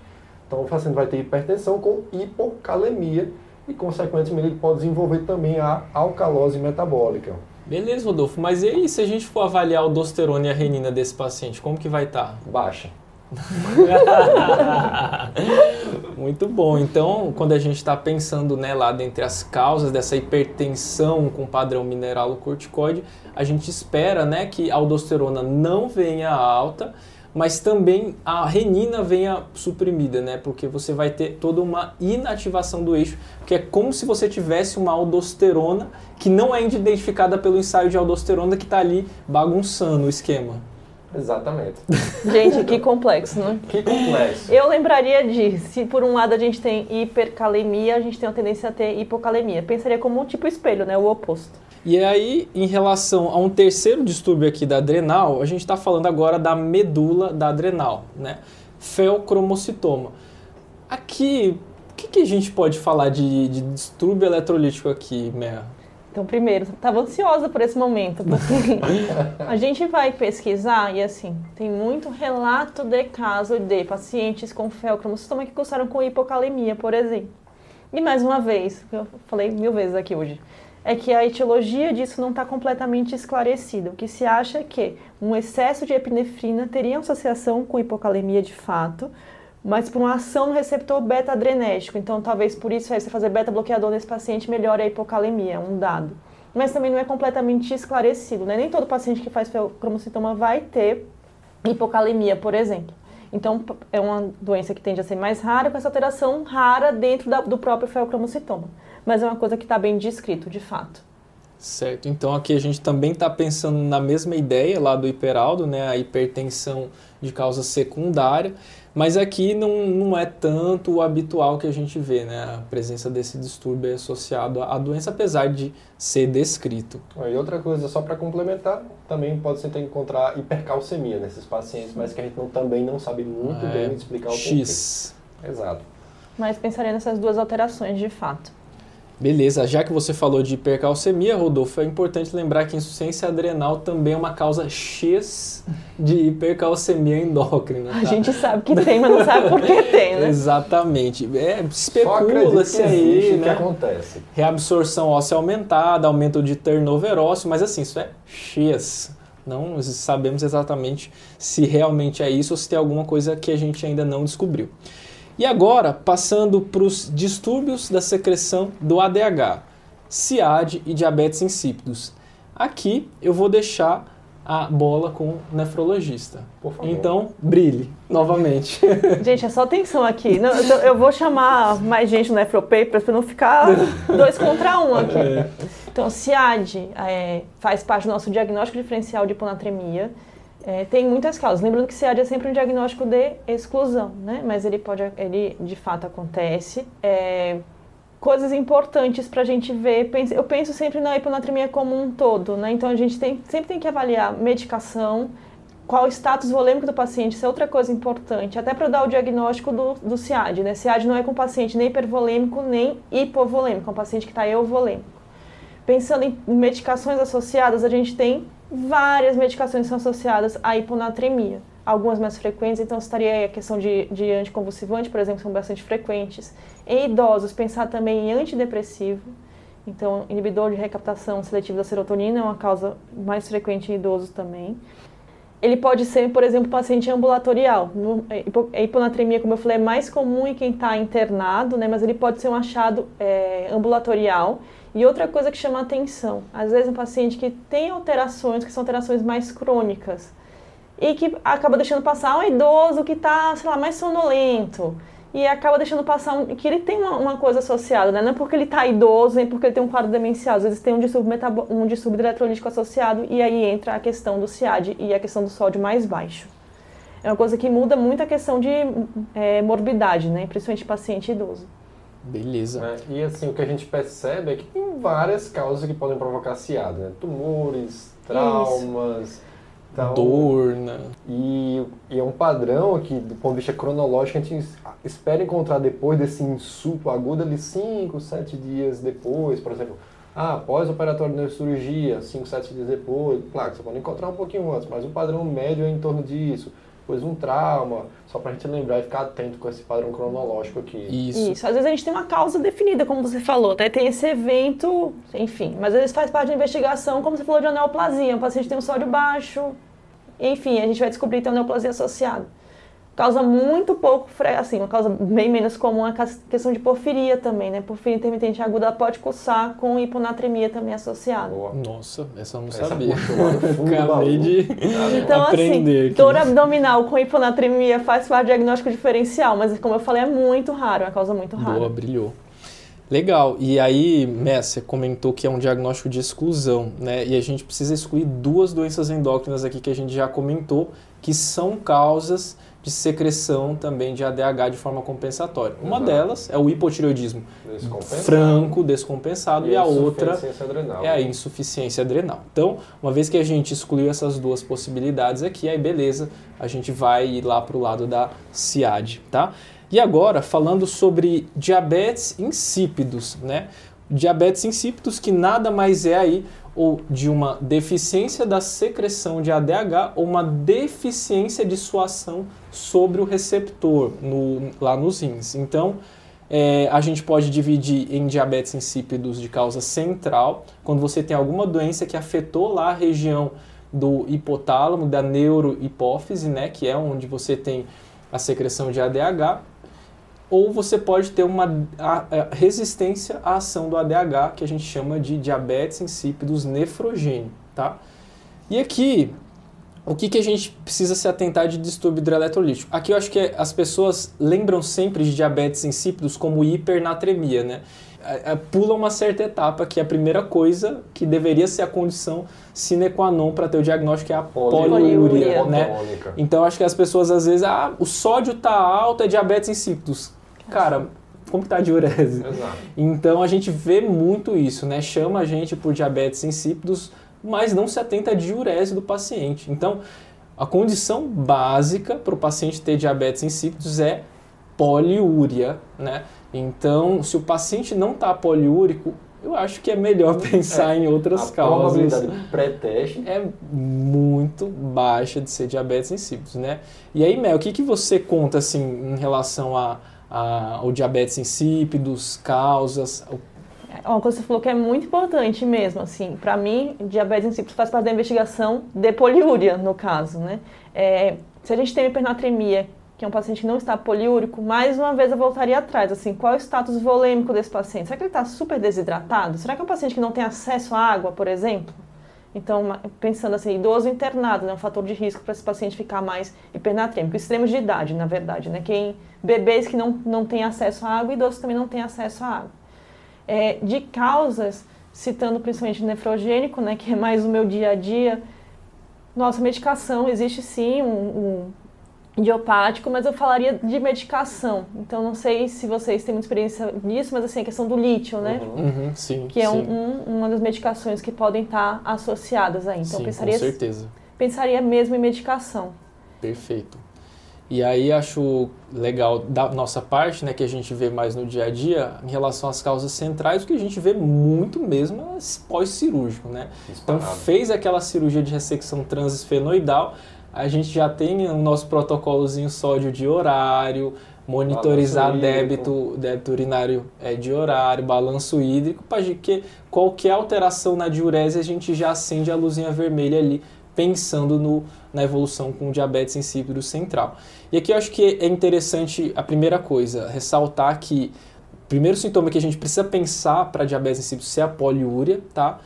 Então o paciente vai ter hipertensão com hipocalemia e, consequentemente, ele pode desenvolver também a alcalose metabólica. Beleza, Rodolfo, mas e aí se a gente for avaliar a aldosterona e a renina desse paciente, como que vai tá? estar? Baixa. Muito bom. Então, quando a gente está pensando né, lá dentre as causas dessa hipertensão com padrão mineralocorticoide, a gente espera né, que a aldosterona não venha alta, mas também a renina venha suprimida, né? Porque você vai ter toda uma inativação do eixo, que é como se você tivesse uma aldosterona que não é identificada pelo ensaio de aldosterona que está ali bagunçando o esquema. Exatamente. Gente, que complexo, né? Que complexo. Eu lembraria de, se por um lado a gente tem hipercalemia, a gente tem a tendência a ter hipocalemia. Pensaria como um tipo espelho, né? O oposto. E aí, em relação a um terceiro distúrbio aqui da adrenal, a gente está falando agora da medula da adrenal, né? Feocromocitoma. Aqui, o que, que a gente pode falar de, de distúrbio eletrolítico aqui, Mer? Então, primeiro, estava ansiosa por esse momento, porque a gente vai pesquisar e assim, tem muito relato de caso de pacientes com feocromocitoma que cursaram com hipocalemia, por exemplo. E mais uma vez, eu falei mil vezes aqui hoje, é que a etiologia disso não está completamente esclarecida. O que se acha é que um excesso de epinefrina teria associação com hipocalemia de fato, mas por uma ação no receptor beta-adrenérgico. Então, talvez por isso você fazer beta-bloqueador nesse paciente melhore a hipocalemia, um dado. Mas também não é completamente esclarecido, né? Nem todo paciente que faz cromocitoma vai ter hipocalemia, por exemplo. Então, é uma doença que tende a ser mais rara, com essa alteração rara dentro da, do próprio feocromocitoma. Mas é uma coisa que está bem descrito, de fato. Certo, então aqui a gente também está pensando na mesma ideia lá do hiperaldo, né, a hipertensão de causa secundária, mas aqui não, não é tanto o habitual que a gente vê, né, a presença desse distúrbio associado à doença, apesar de ser descrito. E outra coisa, só para complementar, também pode ser encontrar hipercalcemia nesses pacientes, mas que a gente não, também não sabe muito é, bem explicar o X. porquê. Exato. Mas pensaria nessas duas alterações de fato. Beleza, já que você falou de hipercalcemia, Rodolfo, é importante lembrar que insuficiência adrenal também é uma causa X de hipercalcemia endócrina. Tá? A gente sabe que tem, mas não sabe por que tem, né? Exatamente. É, Especula-se aí, né? que acontece. Reabsorção óssea aumentada, aumento de turnover ósseo, mas assim, isso é X. Não sabemos exatamente se realmente é isso ou se tem alguma coisa que a gente ainda não descobriu. E agora, passando para os distúrbios da secreção do ADH, CIAD e diabetes insípidos. Aqui eu vou deixar a bola com o nefrologista. Por favor. Então, brilhe novamente. Gente, é só atenção aqui. Não, eu vou chamar mais gente no Nefropapers para não ficar dois contra um aqui. É. Então, CIAD é, faz parte do nosso diagnóstico diferencial de hiponatremia. É, tem muitas causas. Lembrando que CIAD é sempre um diagnóstico de exclusão, né? Mas ele pode, ele de fato acontece. É, coisas importantes para a gente ver. Eu penso sempre na hiponatremia como um todo, né? Então a gente tem, sempre tem que avaliar medicação, qual o status volêmico do paciente, isso é outra coisa importante, até para dar o diagnóstico do, do CIAD, né? CIAD não é com paciente nem hipervolêmico nem hipovolêmico, é um paciente que está euvolêmico. Pensando em medicações associadas, a gente tem várias medicações são associadas à hiponatremia. Algumas mais frequentes, então estaria a questão de, de anticonvulsivante, por exemplo, são bastante frequentes. Em idosos, pensar também em antidepressivo. Então, inibidor de recaptação seletiva da serotonina é uma causa mais frequente em idosos também. Ele pode ser, por exemplo, paciente ambulatorial. A hiponatremia, como eu falei, é mais comum em quem está internado, né, mas ele pode ser um achado é, ambulatorial e outra coisa que chama atenção, às vezes um paciente que tem alterações, que são alterações mais crônicas, e que acaba deixando passar um idoso que está, sei lá, mais sonolento, e acaba deixando passar um, que ele tem uma, uma coisa associada, né? Não é porque ele está idoso, nem porque ele tem um quadro demencial, às vezes tem um distúrbio, um distúrbio eletrolítico associado, e aí entra a questão do CIAD e a questão do sódio mais baixo. É uma coisa que muda muito a questão de é, morbidade, né? Principalmente paciente idoso. Beleza. Né? E assim, o que a gente percebe é que tem várias causas que podem provocar ciado, né? Tumores, traumas. Então, Dor, né? E, e, é um padrão aqui, do ponto de vista cronológico, a gente espera encontrar depois desse insulto agudo ali 5, 7 dias depois, por exemplo. Ah, pós-operatório de neurocirurgia, 5, 7 dias depois. Claro, você pode encontrar um pouquinho antes, mas o padrão médio é em torno disso depois um trauma, só para a gente lembrar e ficar atento com esse padrão cronológico aqui. Isso. Isso. Às vezes a gente tem uma causa definida, como você falou, até tem esse evento, enfim, mas às vezes faz parte da investigação, como você falou de neoplasia, um paciente tem um sódio baixo, enfim, a gente vai descobrir que tem uma neoplasia associada causa muito pouco, assim, uma causa bem menos comum é a questão de porfiria também, né? Porfiria intermitente aguda pode cursar com hiponatremia também associada. Nossa, essa eu não essa sabia. Acabei de então, assim, aprender assim, dor abdominal com hiponatremia faz parte do diagnóstico diferencial, mas como eu falei, é muito raro, é uma causa muito rara. Boa, brilhou. Legal. E aí, Messi, você comentou que é um diagnóstico de exclusão, né? E a gente precisa excluir duas doenças endócrinas aqui que a gente já comentou, que são causas de secreção também de ADH de forma compensatória. Uma Exato. delas é o hipotireoidismo franco, descompensado, e, e a outra adrenal, é a insuficiência adrenal. Então, uma vez que a gente excluiu essas duas possibilidades aqui, aí beleza, a gente vai ir lá para o lado da CIAD, tá? E agora, falando sobre diabetes insípidos, né? Diabetes insípidos que nada mais é aí ou de uma deficiência da secreção de ADH ou uma deficiência de sua ação sobre o receptor no, lá nos rins. Então, é, a gente pode dividir em diabetes insípidos de causa central, quando você tem alguma doença que afetou lá a região do hipotálamo, da neurohipófise, né, que é onde você tem a secreção de ADH, ou você pode ter uma resistência à ação do ADH, que a gente chama de diabetes insípidos nefrogênio, tá? E aqui, o que, que a gente precisa se atentar de distúrbio hidroeletrolítico? Aqui eu acho que as pessoas lembram sempre de diabetes insípidos como hipernatremia, né? Pula uma certa etapa que é a primeira coisa que deveria ser a condição sine qua non para ter o diagnóstico é a poliúria, né? Então acho que as pessoas às vezes, ah, o sódio tá alto, é diabetes insípidos. Cara, como que tá a diurese? Exato. Então a gente vê muito isso, né? Chama a gente por diabetes insípidos, mas não se atenta à diurese do paciente. Então, a condição básica para o paciente ter diabetes insípidos é poliúria, né? Então, se o paciente não está poliúrico, eu acho que é melhor pensar é, em outras a causas. A probabilidade pré-teste é muito baixa de ser diabetes insípidos, né? E aí, Mel, o que, que você conta assim em relação a a, o diabetes insípidos, causas. Uma coisa que você falou que é muito importante mesmo, assim, para mim, diabetes insípidos faz parte da investigação de poliúria, no caso, né? É, se a gente tem hipernatremia, que é um paciente que não está poliúrico, mais uma vez eu voltaria atrás, assim, qual é o status volêmico desse paciente? Será que ele está super desidratado? Será que é um paciente que não tem acesso à água, por exemplo? Então, pensando assim, idoso internado é né, um fator de risco para esse paciente ficar mais hipernatrêmico. Extremos de idade, na verdade, né? Quem, bebês que não, não têm acesso à água e idosos também não têm acesso à água. É, de causas, citando principalmente o nefrogênico, né, que é mais o meu dia a dia, nossa, medicação, existe sim um, um idiopático, mas eu falaria de medicação. Então, não sei se vocês têm muita experiência nisso, mas assim, a questão do lítio, né? Uhum, uhum sim. Que é sim. Um, uma das medicações que podem estar associadas aí. Então, sim, pensaria, com certeza. Pensaria mesmo em medicação. Perfeito. E aí acho legal da nossa parte, né, que a gente vê mais no dia a dia, em relação às causas centrais, o que a gente vê muito mesmo é pós-cirúrgico, né? Então fez aquela cirurgia de ressecção transesfenoidal, a gente já tem o nosso protocolozinho sódio de horário, monitorizar débito, débito urinário é, de horário, balanço hídrico, para que qualquer alteração na diurese a gente já acende a luzinha vermelha ali, pensando no, na evolução com diabetes insípido central. E aqui eu acho que é interessante a primeira coisa, ressaltar que o primeiro sintoma que a gente precisa pensar para diabetes insípido é a poliúria, tá?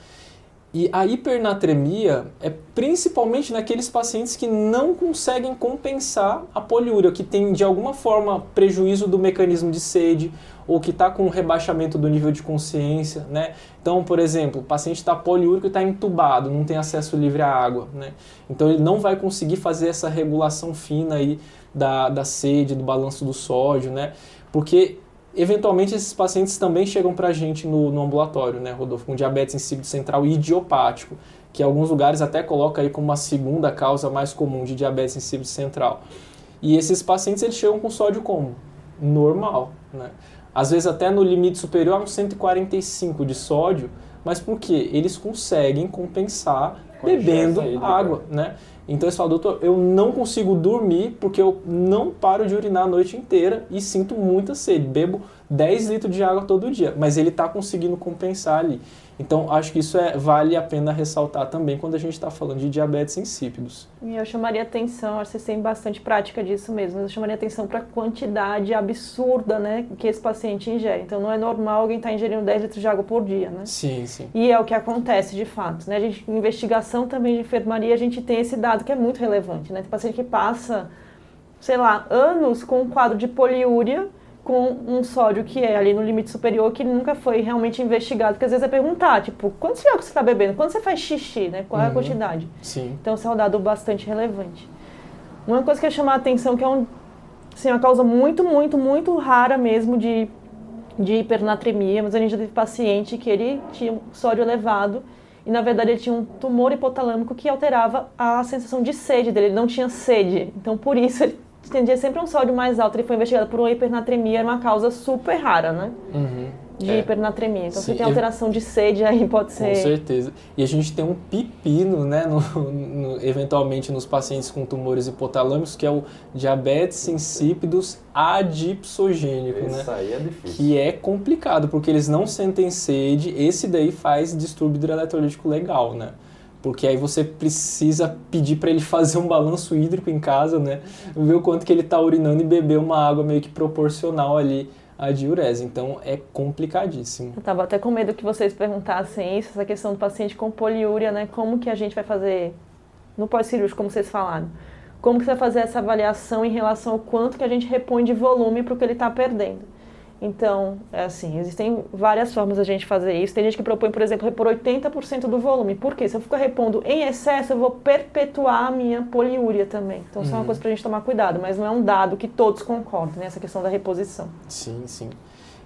E a hipernatremia é principalmente naqueles pacientes que não conseguem compensar a poliúria, que tem de alguma forma prejuízo do mecanismo de sede ou que está com rebaixamento do nível de consciência, né? Então, por exemplo, o paciente está poliúrico e está entubado, não tem acesso livre à água, né? Então ele não vai conseguir fazer essa regulação fina aí da, da sede, do balanço do sódio, né? Porque Eventualmente, esses pacientes também chegam para a gente no, no, ambulatório, né, Rodolfo, com diabetes insípido central idiopático, que em alguns lugares até coloca aí como uma segunda causa mais comum de diabetes insípido central. E esses pacientes eles chegam com sódio como? Normal, né? Às vezes até no limite superior a uns 145 de sódio, mas por quê? Eles conseguem compensar bebendo água, né? Então eles falam, doutor, eu não consigo dormir porque eu não paro de urinar a noite inteira e sinto muita sede. Bebo 10 litros de água todo dia, mas ele está conseguindo compensar ali. Então, acho que isso é, vale a pena ressaltar também quando a gente está falando de diabetes insípidos. E eu chamaria atenção, acho que vocês têm bastante prática disso mesmo, eu chamaria atenção para a quantidade absurda né, que esse paciente ingere. Então, não é normal alguém estar tá ingerindo 10 litros de água por dia, né? Sim, sim. E é o que acontece de fato. Né? A gente, em investigação também de enfermaria, a gente tem esse dado que é muito relevante. Né? Tem paciente que passa, sei lá, anos com um quadro de poliúria com um sódio que é ali no limite superior que nunca foi realmente investigado, porque às vezes é perguntar, tipo, quanto de água você está bebendo? Quando você faz xixi, né? Qual é a uhum. quantidade? Sim. Então, isso é um dado bastante relevante. Uma coisa que eu chamar a atenção, que é um, assim, uma causa muito, muito, muito rara mesmo de, de hipernatremia, mas a gente já teve paciente que ele tinha um sódio elevado e, na verdade, ele tinha um tumor hipotalâmico que alterava a sensação de sede dele, ele não tinha sede. Então, por isso, ele tendia sempre um sódio mais alto. Ele foi investigado por uma hipernatremia, era uma causa super rara, né? Uhum. De é. hipernatremia. Então, Sim, se tem alteração de sede, aí pode ser. Com certeza. E a gente tem um pepino, né, no, no, eventualmente nos pacientes com tumores hipotalâmicos, que é o diabetes insípidos adipsogênico, Esse né? Isso aí é difícil. Que é complicado, porque eles não sentem sede. Esse daí faz distúrbio hidroeletrolítico legal, né? Porque aí você precisa pedir para ele fazer um balanço hídrico em casa, né? Ver o quanto que ele está urinando e beber uma água meio que proporcional ali à diurese. Então é complicadíssimo. Eu estava até com medo que vocês perguntassem isso, essa questão do paciente com poliúria, né? Como que a gente vai fazer no pós-cirúrgico, como vocês falaram? Como que você vai fazer essa avaliação em relação ao quanto que a gente repõe de volume para o que ele está perdendo? Então, é assim, existem várias formas a gente fazer isso. Tem gente que propõe, por exemplo, repor 80% do volume. Por quê? Se eu ficar repondo em excesso, eu vou perpetuar a minha poliúria também. Então, isso uhum. é uma uhum. coisa para a gente tomar cuidado, mas não é um dado que todos concordam, né? Essa questão da reposição. Sim, sim.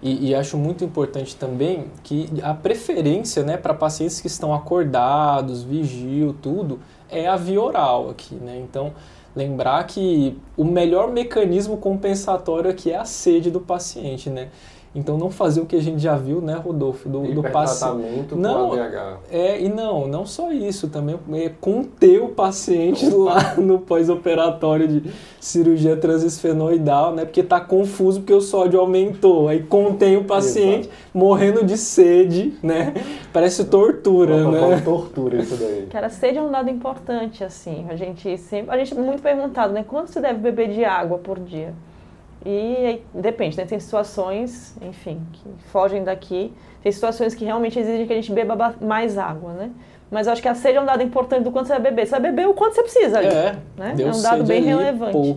E, e, acho muito importante também que a preferência né, para pacientes que estão acordados, vigio, tudo, é a via oral aqui, né? Então, lembrar que o melhor mecanismo compensatório aqui é a sede do paciente, né? Então não fazer o que a gente já viu, né, Rodolfo, do, do paciente. Não, ADH. é e não, não só isso, também é conter o paciente lá no pós-operatório de cirurgia transesfenoidal, né? Porque tá confuso porque o sódio aumentou. Aí contém o paciente Exato. morrendo de sede, né? Parece tortura, né? tortura isso daí. Cara, sede é um dado importante assim. A gente sempre, a gente é muito perguntado, né? Quanto se deve beber de água por dia? E depende, né? Tem situações, enfim, que fogem daqui. Tem situações que realmente exigem que a gente beba mais água, né? Mas eu acho que a sede é um dado importante do quanto você vai beber. Você vai beber o quanto você precisa ali, é, né? é um dado bem ali, relevante. Pô.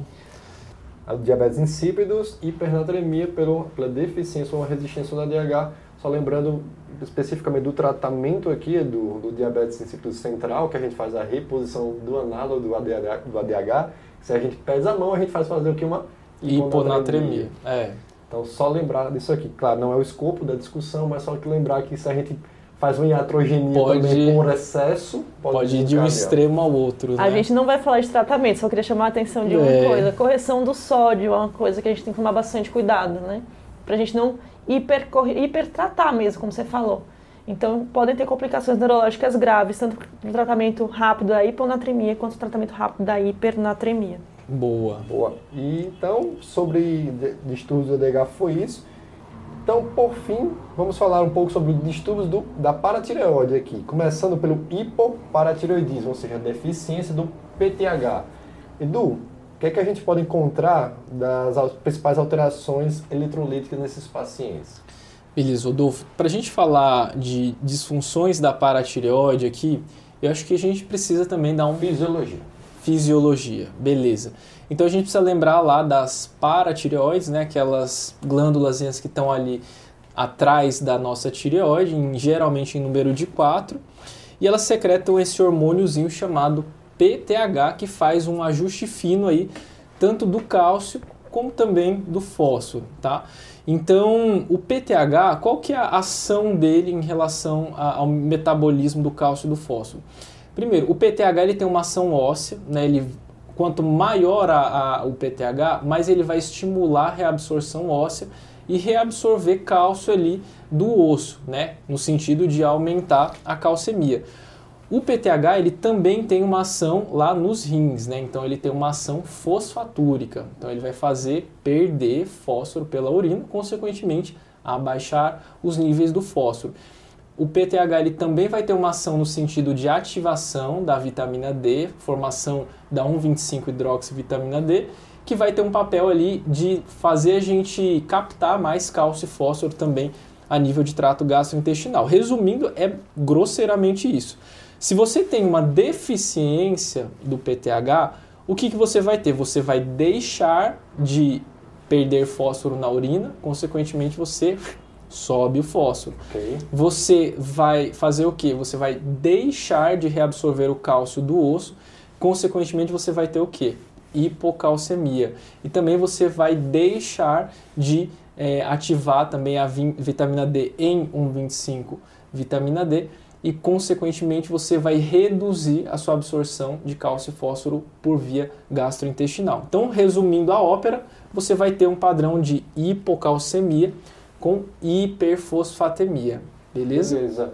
A diabetes insípidos, hipernatremia pelo, pela deficiência ou resistência do ADH. Só lembrando especificamente do tratamento aqui do, do diabetes insípidos central, que a gente faz a reposição do análogo do ADH, do ADH. Se a gente pesa a mão, a gente faz fazer o que? Uma hiponatremia. É. Então, só lembrar disso aqui. Claro, não é o escopo da discussão, mas só que lembrar que se a gente faz uma iatrogenia pode, também com excesso, pode, pode ir de um extremo ao outro. Né? A gente não vai falar de tratamento, só queria chamar a atenção de uma é. coisa. Correção do sódio é uma coisa que a gente tem que tomar bastante cuidado, né? Pra gente não hipertratar mesmo, como você falou. Então, podem ter complicações neurológicas graves, tanto no tratamento rápido da hiponatremia quanto no tratamento rápido da hipernatremia. Boa. Boa. E então, sobre distúrbios do ADH foi isso. Então, por fim, vamos falar um pouco sobre distúrbios do, da paratireoide aqui, começando pelo hipoparatireoidismo, ou seja, a deficiência do PTH. Edu, o que é que a gente pode encontrar das principais alterações eletrolíticas nesses pacientes? Beleza, Rodolfo. Para a gente falar de disfunções da paratireoide aqui, eu acho que a gente precisa também dar um... Fisiologia fisiologia, beleza. Então a gente precisa lembrar lá das paratireoides, né, aquelas glândulas que estão ali atrás da nossa tireoide, em, geralmente em número de 4, e elas secretam esse hormôniozinho chamado PTH, que faz um ajuste fino aí, tanto do cálcio como também do fósforo, tá? Então, o PTH, qual que é a ação dele em relação ao metabolismo do cálcio e do fósforo? Primeiro, o PTH ele tem uma ação óssea, né? Ele, quanto maior a, a, o PTH, mais ele vai estimular a reabsorção óssea e reabsorver cálcio ali do osso, né? No sentido de aumentar a calcemia. O PTH ele também tem uma ação lá nos rins, né? Então ele tem uma ação fosfatúrica. Então ele vai fazer perder fósforo pela urina, consequentemente abaixar os níveis do fósforo. O PTH ele também vai ter uma ação no sentido de ativação da vitamina D, formação da 1,25-hidroxivitamina D, que vai ter um papel ali de fazer a gente captar mais cálcio e fósforo também a nível de trato gastrointestinal. Resumindo, é grosseiramente isso. Se você tem uma deficiência do PTH, o que, que você vai ter? Você vai deixar de perder fósforo na urina, consequentemente você sobe o fósforo. Okay. Você vai fazer o que? Você vai deixar de reabsorver o cálcio do osso, consequentemente você vai ter o que? Hipocalcemia. E também você vai deixar de é, ativar também a vitamina D em 1,25 vitamina D e consequentemente você vai reduzir a sua absorção de cálcio e fósforo por via gastrointestinal. Então, resumindo a ópera, você vai ter um padrão de hipocalcemia com hiperfosfatemia. Beleza? Beleza.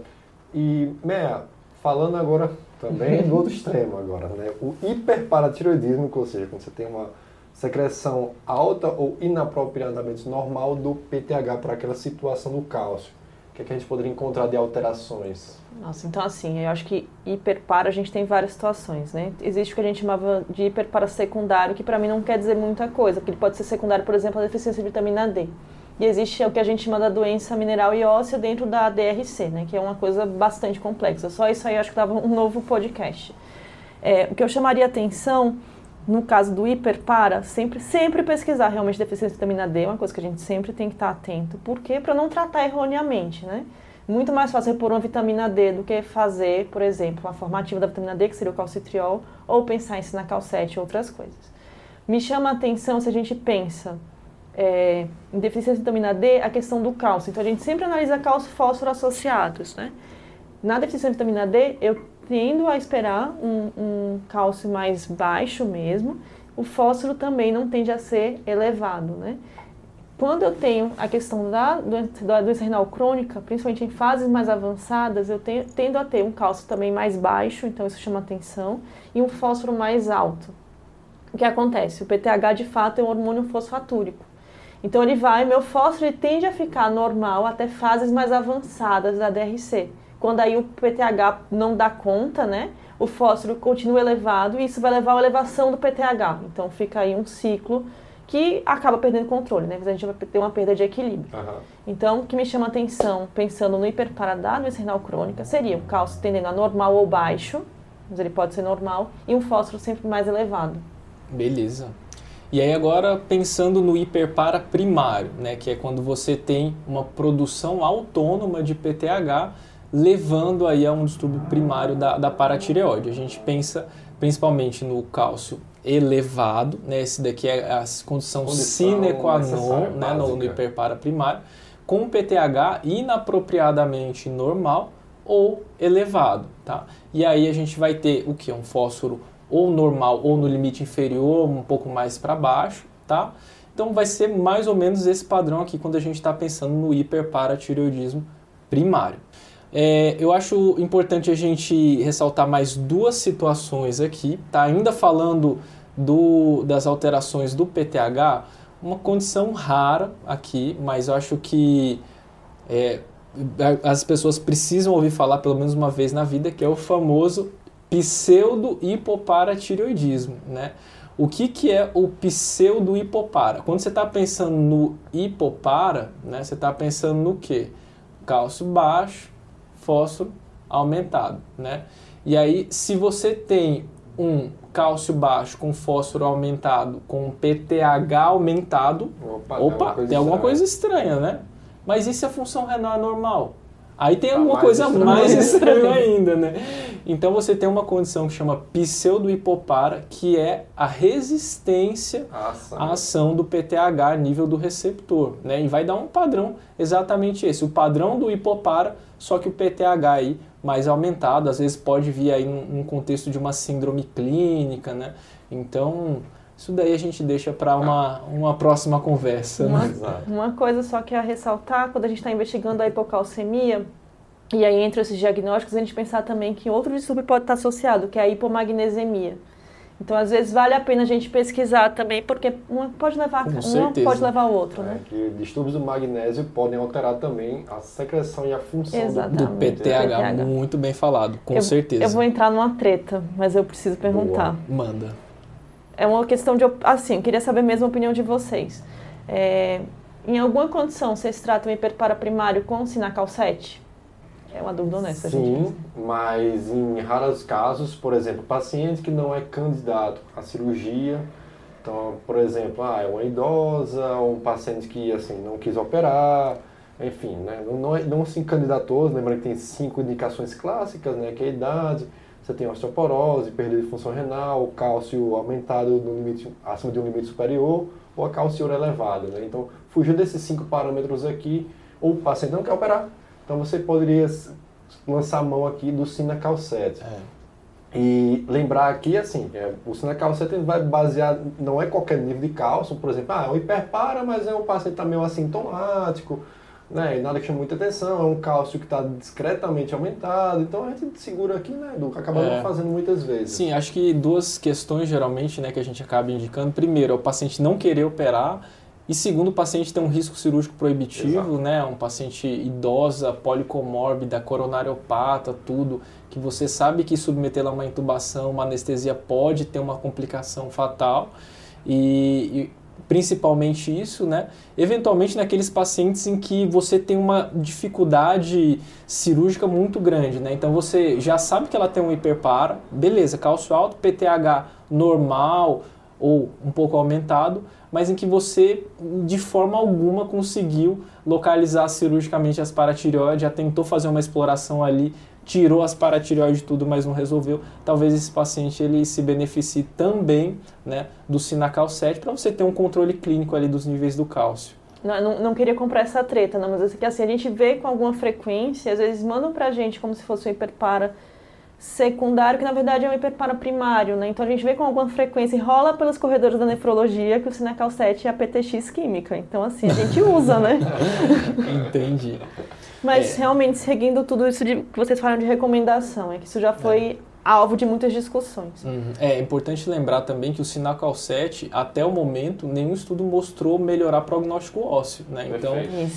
E, Meia, falando agora também do outro extremo agora, né? O hiperparatiroidismo, ou seja, quando você tem uma secreção alta ou inapropriadamente normal do PTH para aquela situação do cálcio. O que, é que a gente poderia encontrar de alterações? Nossa, então assim, eu acho que hiperpara a gente tem várias situações, né? Existe o que a gente chamava de hiperpara secundário, que para mim não quer dizer muita coisa, porque ele pode ser secundário, por exemplo, a deficiência de vitamina D. E existe o que a gente chama da doença mineral e óssea dentro da DRC, né? Que é uma coisa bastante complexa. Só isso aí eu acho que dava um novo podcast. É, o que eu chamaria atenção no caso do hiperpara, sempre, sempre pesquisar realmente deficiência de vitamina D, é uma coisa que a gente sempre tem que estar atento. Por quê? Para não tratar erroneamente, né? Muito mais fácil repor uma vitamina D do que fazer, por exemplo, uma formativa da vitamina D, que seria o calcitriol, ou pensar em sinacal 7 e outras coisas. Me chama a atenção se a gente pensa é, em deficiência de vitamina D, a questão do cálcio. Então, a gente sempre analisa cálcio e fósforo associados, né? Na deficiência de vitamina D, eu tendo a esperar um, um cálcio mais baixo mesmo, o fósforo também não tende a ser elevado, né? Quando eu tenho a questão da doença, da doença renal crônica, principalmente em fases mais avançadas, eu tenho, tendo a ter um cálcio também mais baixo, então isso chama atenção, e um fósforo mais alto. O que acontece? O PTH de fato é um hormônio fosfatúrico. Então ele vai, meu fósforo tende a ficar normal até fases mais avançadas da DRC. Quando aí o PTH não dá conta, né? O fósforo continua elevado e isso vai levar à elevação do PTH. Então fica aí um ciclo que acaba perdendo controle, né? A gente vai ter uma perda de equilíbrio. Uhum. Então, o que me chama atenção, pensando no hiperparadado renal crônica, seria o cálcio tendendo a normal ou baixo, mas ele pode ser normal, e um fósforo sempre mais elevado. Beleza. E aí agora pensando no hiperpara primário, né, que é quando você tem uma produção autônoma de PTH levando aí a um distúrbio primário da, da paratireoide. A gente pensa principalmente no cálcio elevado, né? Esse daqui é a condição, condição sine qua non, né? no, no hiperpara primário, com PTH inapropriadamente normal ou elevado, tá? E aí a gente vai ter o que? Um fósforo ou normal ou no limite inferior, um pouco mais para baixo, tá? Então vai ser mais ou menos esse padrão aqui quando a gente está pensando no hiperparatireoidismo primário. É, eu acho importante a gente ressaltar mais duas situações aqui, tá? Ainda falando do, das alterações do PTH, uma condição rara aqui, mas eu acho que é, as pessoas precisam ouvir falar pelo menos uma vez na vida, que é o famoso pseudo-hipoparatireoidismo, né? O que, que é o pseudo-hipopara? Quando você está pensando no hipopara, né, você está pensando no quê? Cálcio baixo, fósforo aumentado, né? E aí, se você tem um cálcio baixo com fósforo aumentado, com PTH aumentado, opa, opa tem, tem alguma coisa estranha, né? Mas se a função renal é normal? Aí tem tá alguma coisa estranho. mais estranha ainda, né? Então você tem uma condição que chama pseudo-hipopara, que é a resistência à ação do PTH a nível do receptor, né? E vai dar um padrão exatamente esse, o padrão do hipopara, só que o PTH aí mais aumentado, às vezes pode vir aí num contexto de uma síndrome clínica, né? Então, isso daí a gente deixa para uma, uma próxima conversa. Uma, né? uma coisa só que é a ressaltar, quando a gente está investigando a hipocalcemia, e aí entre esses diagnósticos, a gente pensar também que outro distúrbio pode estar associado, que é a hipomagnesemia. Então, às vezes, vale a pena a gente pesquisar também, porque uma pode levar, uma pode levar o outro, né? É, que distúrbios do magnésio podem alterar também a secreção e a função Exatamente. do, do PTH. PTH. Muito bem falado, com eu, certeza. Eu vou entrar numa treta, mas eu preciso perguntar. Boa. Manda. É uma questão de... Assim, queria saber mesmo a opinião de vocês. É, em alguma condição, vocês tratam hiperpara primário com sinacal 7? É uma dúvida honesta, Sim, gente. mas em raros casos, por exemplo, paciente que não é candidato à cirurgia, então, por exemplo, ah, é uma idosa, um paciente que assim não quis operar, enfim, né, não, não, não se candidatou, lembrando que tem cinco indicações clássicas, né, que é a idade, você tem osteoporose, perda de função renal, cálcio aumentado no limite, acima de um limite superior, ou a calciura elevada, né, então, fugindo desses cinco parâmetros aqui, o paciente não quer operar, então você poderia lançar a mão aqui do Sinacal 7. É. E lembrar aqui, assim, é, o Sinacal 7 vai basear, não é qualquer nível de cálcio, por exemplo, ah, é um hiperpara, mas é um paciente também assintomático, né, e nada que chama muita atenção, é um cálcio que está discretamente aumentado, então a gente segura aqui, né, Edu, acaba é. fazendo muitas vezes. Sim, acho que duas questões geralmente, né, que a gente acaba indicando. Primeiro, é o paciente não querer operar, E segundo, o paciente tem um risco cirúrgico proibitivo, Exato. né? Um paciente idosa, policomórbida, coronariopata, tudo, que você sabe que submetê-la a uma intubação, uma anestesia pode ter uma complicação fatal. E, e principalmente isso, né? Eventualmente naqueles pacientes em que você tem uma dificuldade cirúrgica muito grande, né? Então você já sabe que ela tem um hiperpara, beleza, cálcio alto, PTH normal ou um pouco aumentado, mas em que você de forma alguma conseguiu localizar cirurgicamente as paratireoides, já tentou fazer uma exploração ali, tirou as paratireoides tudo, mas não resolveu. Talvez esse paciente ele se beneficie também, né, do Sinacal 7 para você ter um controle clínico ali dos níveis do cálcio. Não, não, não, queria comprar essa treta, não, mas assim, a gente vê com alguma frequência, às vezes mandam pra gente como se fosse um hiperpara secundário, que na verdade é um hiperpara primário, né? Então a gente vê com alguma frequência e rola pelos corredores da nefrologia que o Sinacal 7 é a PTX química. Então assim, a gente usa, né? Entendi. Mas é. realmente seguindo tudo isso de, que vocês falaram de recomendação, é que isso já foi alvo de muitas discussões. Uhum. É importante lembrar também que o Sinacal 7, até o momento, nenhum estudo mostrou melhorar prognóstico ósseo, né? Então,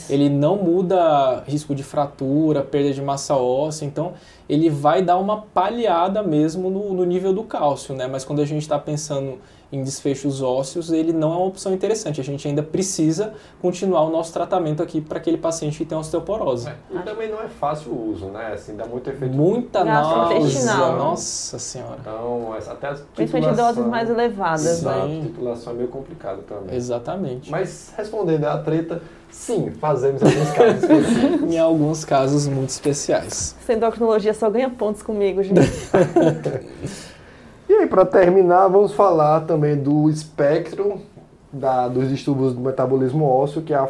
ele não muda risco de fratura, perda de massa óssea, então ele vai dar uma palhada mesmo no, no nível do cálcio, né? Mas quando a gente está pensando em desfechos ósseos, ele não é uma opção interessante. A gente ainda precisa continuar o nosso tratamento aqui para aquele paciente que tem osteoporose. É. E também não é fácil o uso, né? Assim, dá muito efeito. Muita náusea, nossa senhora. Então, até as Principalmente doses mais elevadas, né? A titulação é meio complicado também. Exatamente. Mas, respondendo à treta, sim, fazemos em alguns casos Em alguns casos muito especiais. Essa endocrinologia só ganha pontos comigo, gente. E aí, para terminar, vamos falar também do espectro da, dos distúrbios do metabolismo ósseo, que é a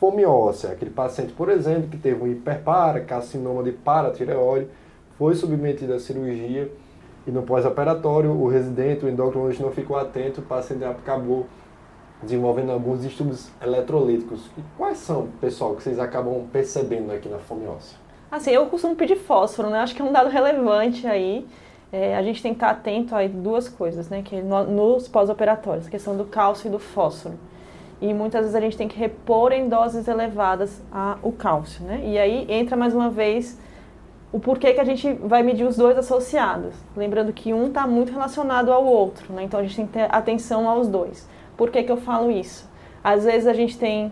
fome óssea. Aquele paciente, por exemplo, que teve um hiperpara, carcinoma de paratireoide, foi submetido à cirurgia e no pós-operatório o residente, o endocrinologista não ficou atento, o paciente acabou desenvolvendo alguns distúrbios eletrolíticos. E quais são, pessoal, que vocês acabam percebendo aqui na fome óssea? Assim, eu costumo pedir fósforo, né? Acho que é um dado relevante aí é, a gente tem que estar atento a duas coisas, né? Que no, nos pós-operatórios, a questão do cálcio e do fósforo. E muitas vezes a gente tem que repor em doses elevadas a, o cálcio, né? E aí entra mais uma vez o porquê que a gente vai medir os dois associados. Lembrando que um está muito relacionado ao outro, né? Então a gente tem que ter atenção aos dois. Por que, que eu falo isso? Às vezes a gente tem,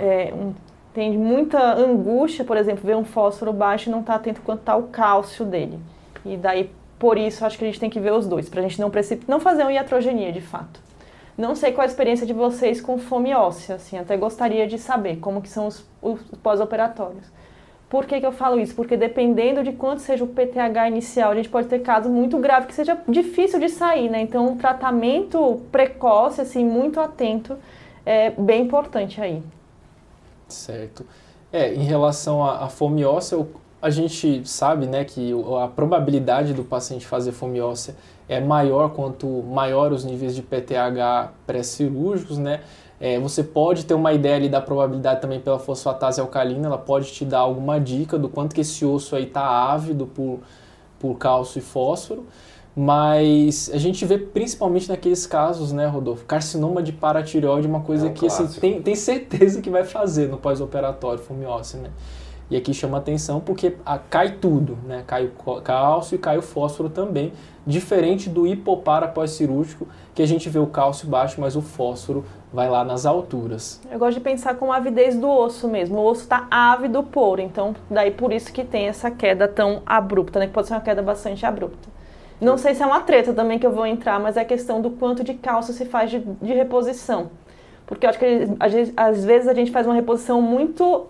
é, um, tem muita angústia, por exemplo, ver um fósforo baixo e não está atento quanto está o cálcio dele. E daí por isso, acho que a gente tem que ver os dois, para a gente não, não fazer uma iatrogenia de fato. Não sei qual a experiência de vocês com fome óssea, assim, até gostaria de saber como que são os, os pós-operatórios. Por que, que eu falo isso? Porque dependendo de quanto seja o PTH inicial, a gente pode ter casos muito graves que seja difícil de sair, né? Então, um tratamento precoce, assim, muito atento, é bem importante aí. Certo. É, em relação à, à fome óssea, a gente sabe né, que a probabilidade do paciente fazer fome óssea é maior quanto maior os níveis de PTH pré-cirúrgicos, né? É, você pode ter uma ideia ali da probabilidade também pela fosfatase alcalina, ela pode te dar alguma dica do quanto que esse osso aí está ávido por, por cálcio e fósforo, mas a gente vê principalmente naqueles casos, né, Rodolfo, carcinoma de paratireoide, uma coisa é um que assim, tem, tem certeza que vai fazer no pós-operatório, óssea, né? E aqui chama atenção porque a, cai tudo, né? Cai o cálcio e cai o fósforo também, diferente do hipopara pós-cirúrgico, que a gente vê o cálcio baixo, mas o fósforo vai lá nas alturas. Eu gosto de pensar com a avidez do osso mesmo. O osso está ávido por, então daí por isso que tem essa queda tão abrupta, né? Que pode ser uma queda bastante abrupta. Não sei se é uma treta também que eu vou entrar, mas é a questão do quanto de cálcio se faz de, de reposição. Porque eu acho que às vezes a gente faz uma reposição muito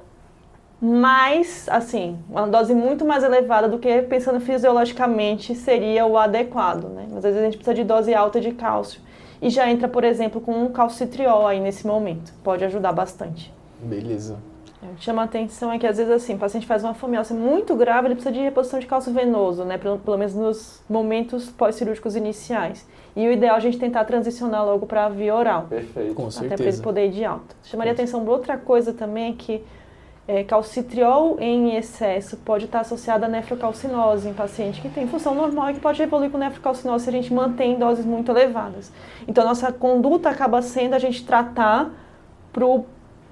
mais, assim, uma dose muito mais elevada do que pensando fisiologicamente seria o adequado, né? Mas às vezes a gente precisa de dose alta de cálcio. E já entra, por exemplo, com um calcitriol aí nesse momento. Pode ajudar bastante. Beleza. O que chama a atenção é que às vezes assim, o paciente faz uma fomiose muito grave, ele precisa de reposição de cálcio venoso, né? Pelo, pelo menos nos momentos pós-cirúrgicos iniciais. E o ideal é a gente tentar transicionar logo para a via oral. Perfeito. Com certeza. Até para ele poder ir de alta. Chamaria a atenção para outra coisa também é que é, calcitriol em excesso pode estar associado a nefrocalcinose em paciente que tem função normal e que pode evoluir com nefrocalcinose se a gente mantém doses muito elevadas. Então, nossa conduta acaba sendo a gente tratar pro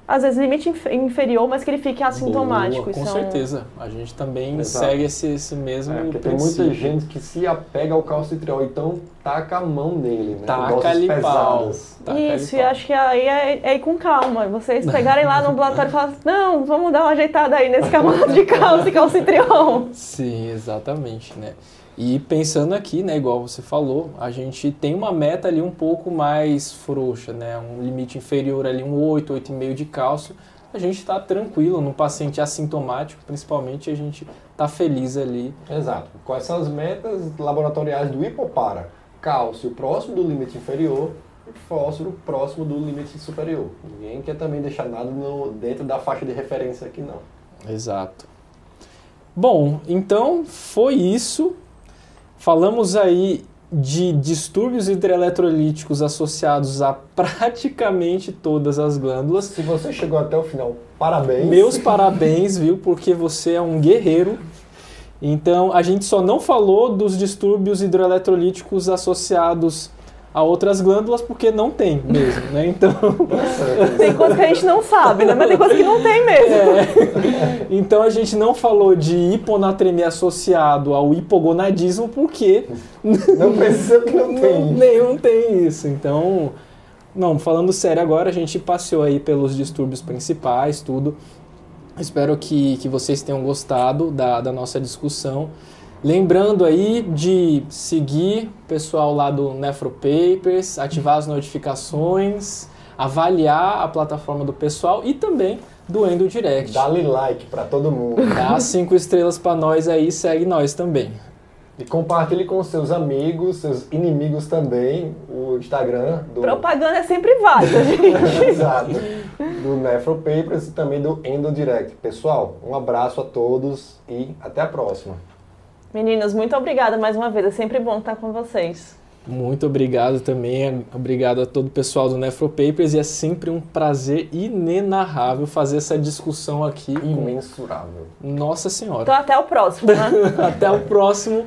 às vezes limite inferior, mas que ele fique assintomático. Boa, com Isso certeza. É um... A gente também Exato. segue esse, esse mesmo é, Tem muita gente que se apega ao calcitriol, então taca a mão nele, né? Taca ali pau. Isso, e acho que aí é, é, ir com calma. Vocês pegarem lá no ambulatório e falarem, não, vamos dar uma ajeitada aí nesse camada de cálcio e calcitriol. Sim, exatamente, né? E pensando aqui, né, igual você falou, a gente tem uma meta ali um pouco mais frouxa, né, um limite inferior ali, um 8, 8,5 de cálcio, a gente está tranquilo, no paciente assintomático, principalmente, a gente está feliz ali. Exato. Quais são as metas laboratoriais do hipopara? Cálcio próximo do limite inferior e fósforo próximo do limite superior. Ninguém quer também deixar nada no, dentro da faixa de referência aqui, não. Exato. Bom, então foi isso. Falamos aí de distúrbios hidroeletrolíticos associados a praticamente todas as glândulas. Se você chegou até o final, parabéns. Meus parabéns, viu? Porque você é um guerreiro. Então, a gente só não falou dos distúrbios hidroeletrolíticos associados a outras glândulas porque não tem mesmo, né? Então. tem coisa que a gente não sabe, né? Mas tem coisa que não tem mesmo. É. Então a gente não falou de hiponatremia associado ao hipogonadismo porque. Não precisa que não tem. Nenhum tem isso. Então. Não, falando sério agora, a gente passeou aí pelos distúrbios principais, tudo. Espero que, que vocês tenham gostado da, da nossa discussão. Lembrando aí de seguir o pessoal lá do Nefropapers, ativar as notificações, avaliar a plataforma do pessoal e também do Endo Direct. Dá-lhe like para todo mundo. Dá cinco estrelas para nós aí, segue nós também. E compartilhe com seus amigos, seus inimigos também, o Instagram do... Propaganda é sempre válida, gente. Exato. Do Nefropapers e também do Endo Direct. Pessoal, um abraço a todos e até a próxima. Meninos, muito obrigada mais uma vez. É sempre bom estar com vocês. Muito obrigado também, obrigado a todo o pessoal do Nefropapers e é sempre um prazer inenarrável fazer essa discussão aqui. Imensurável. Com... Nossa Senhora. Então até o próximo, né? até o próximo.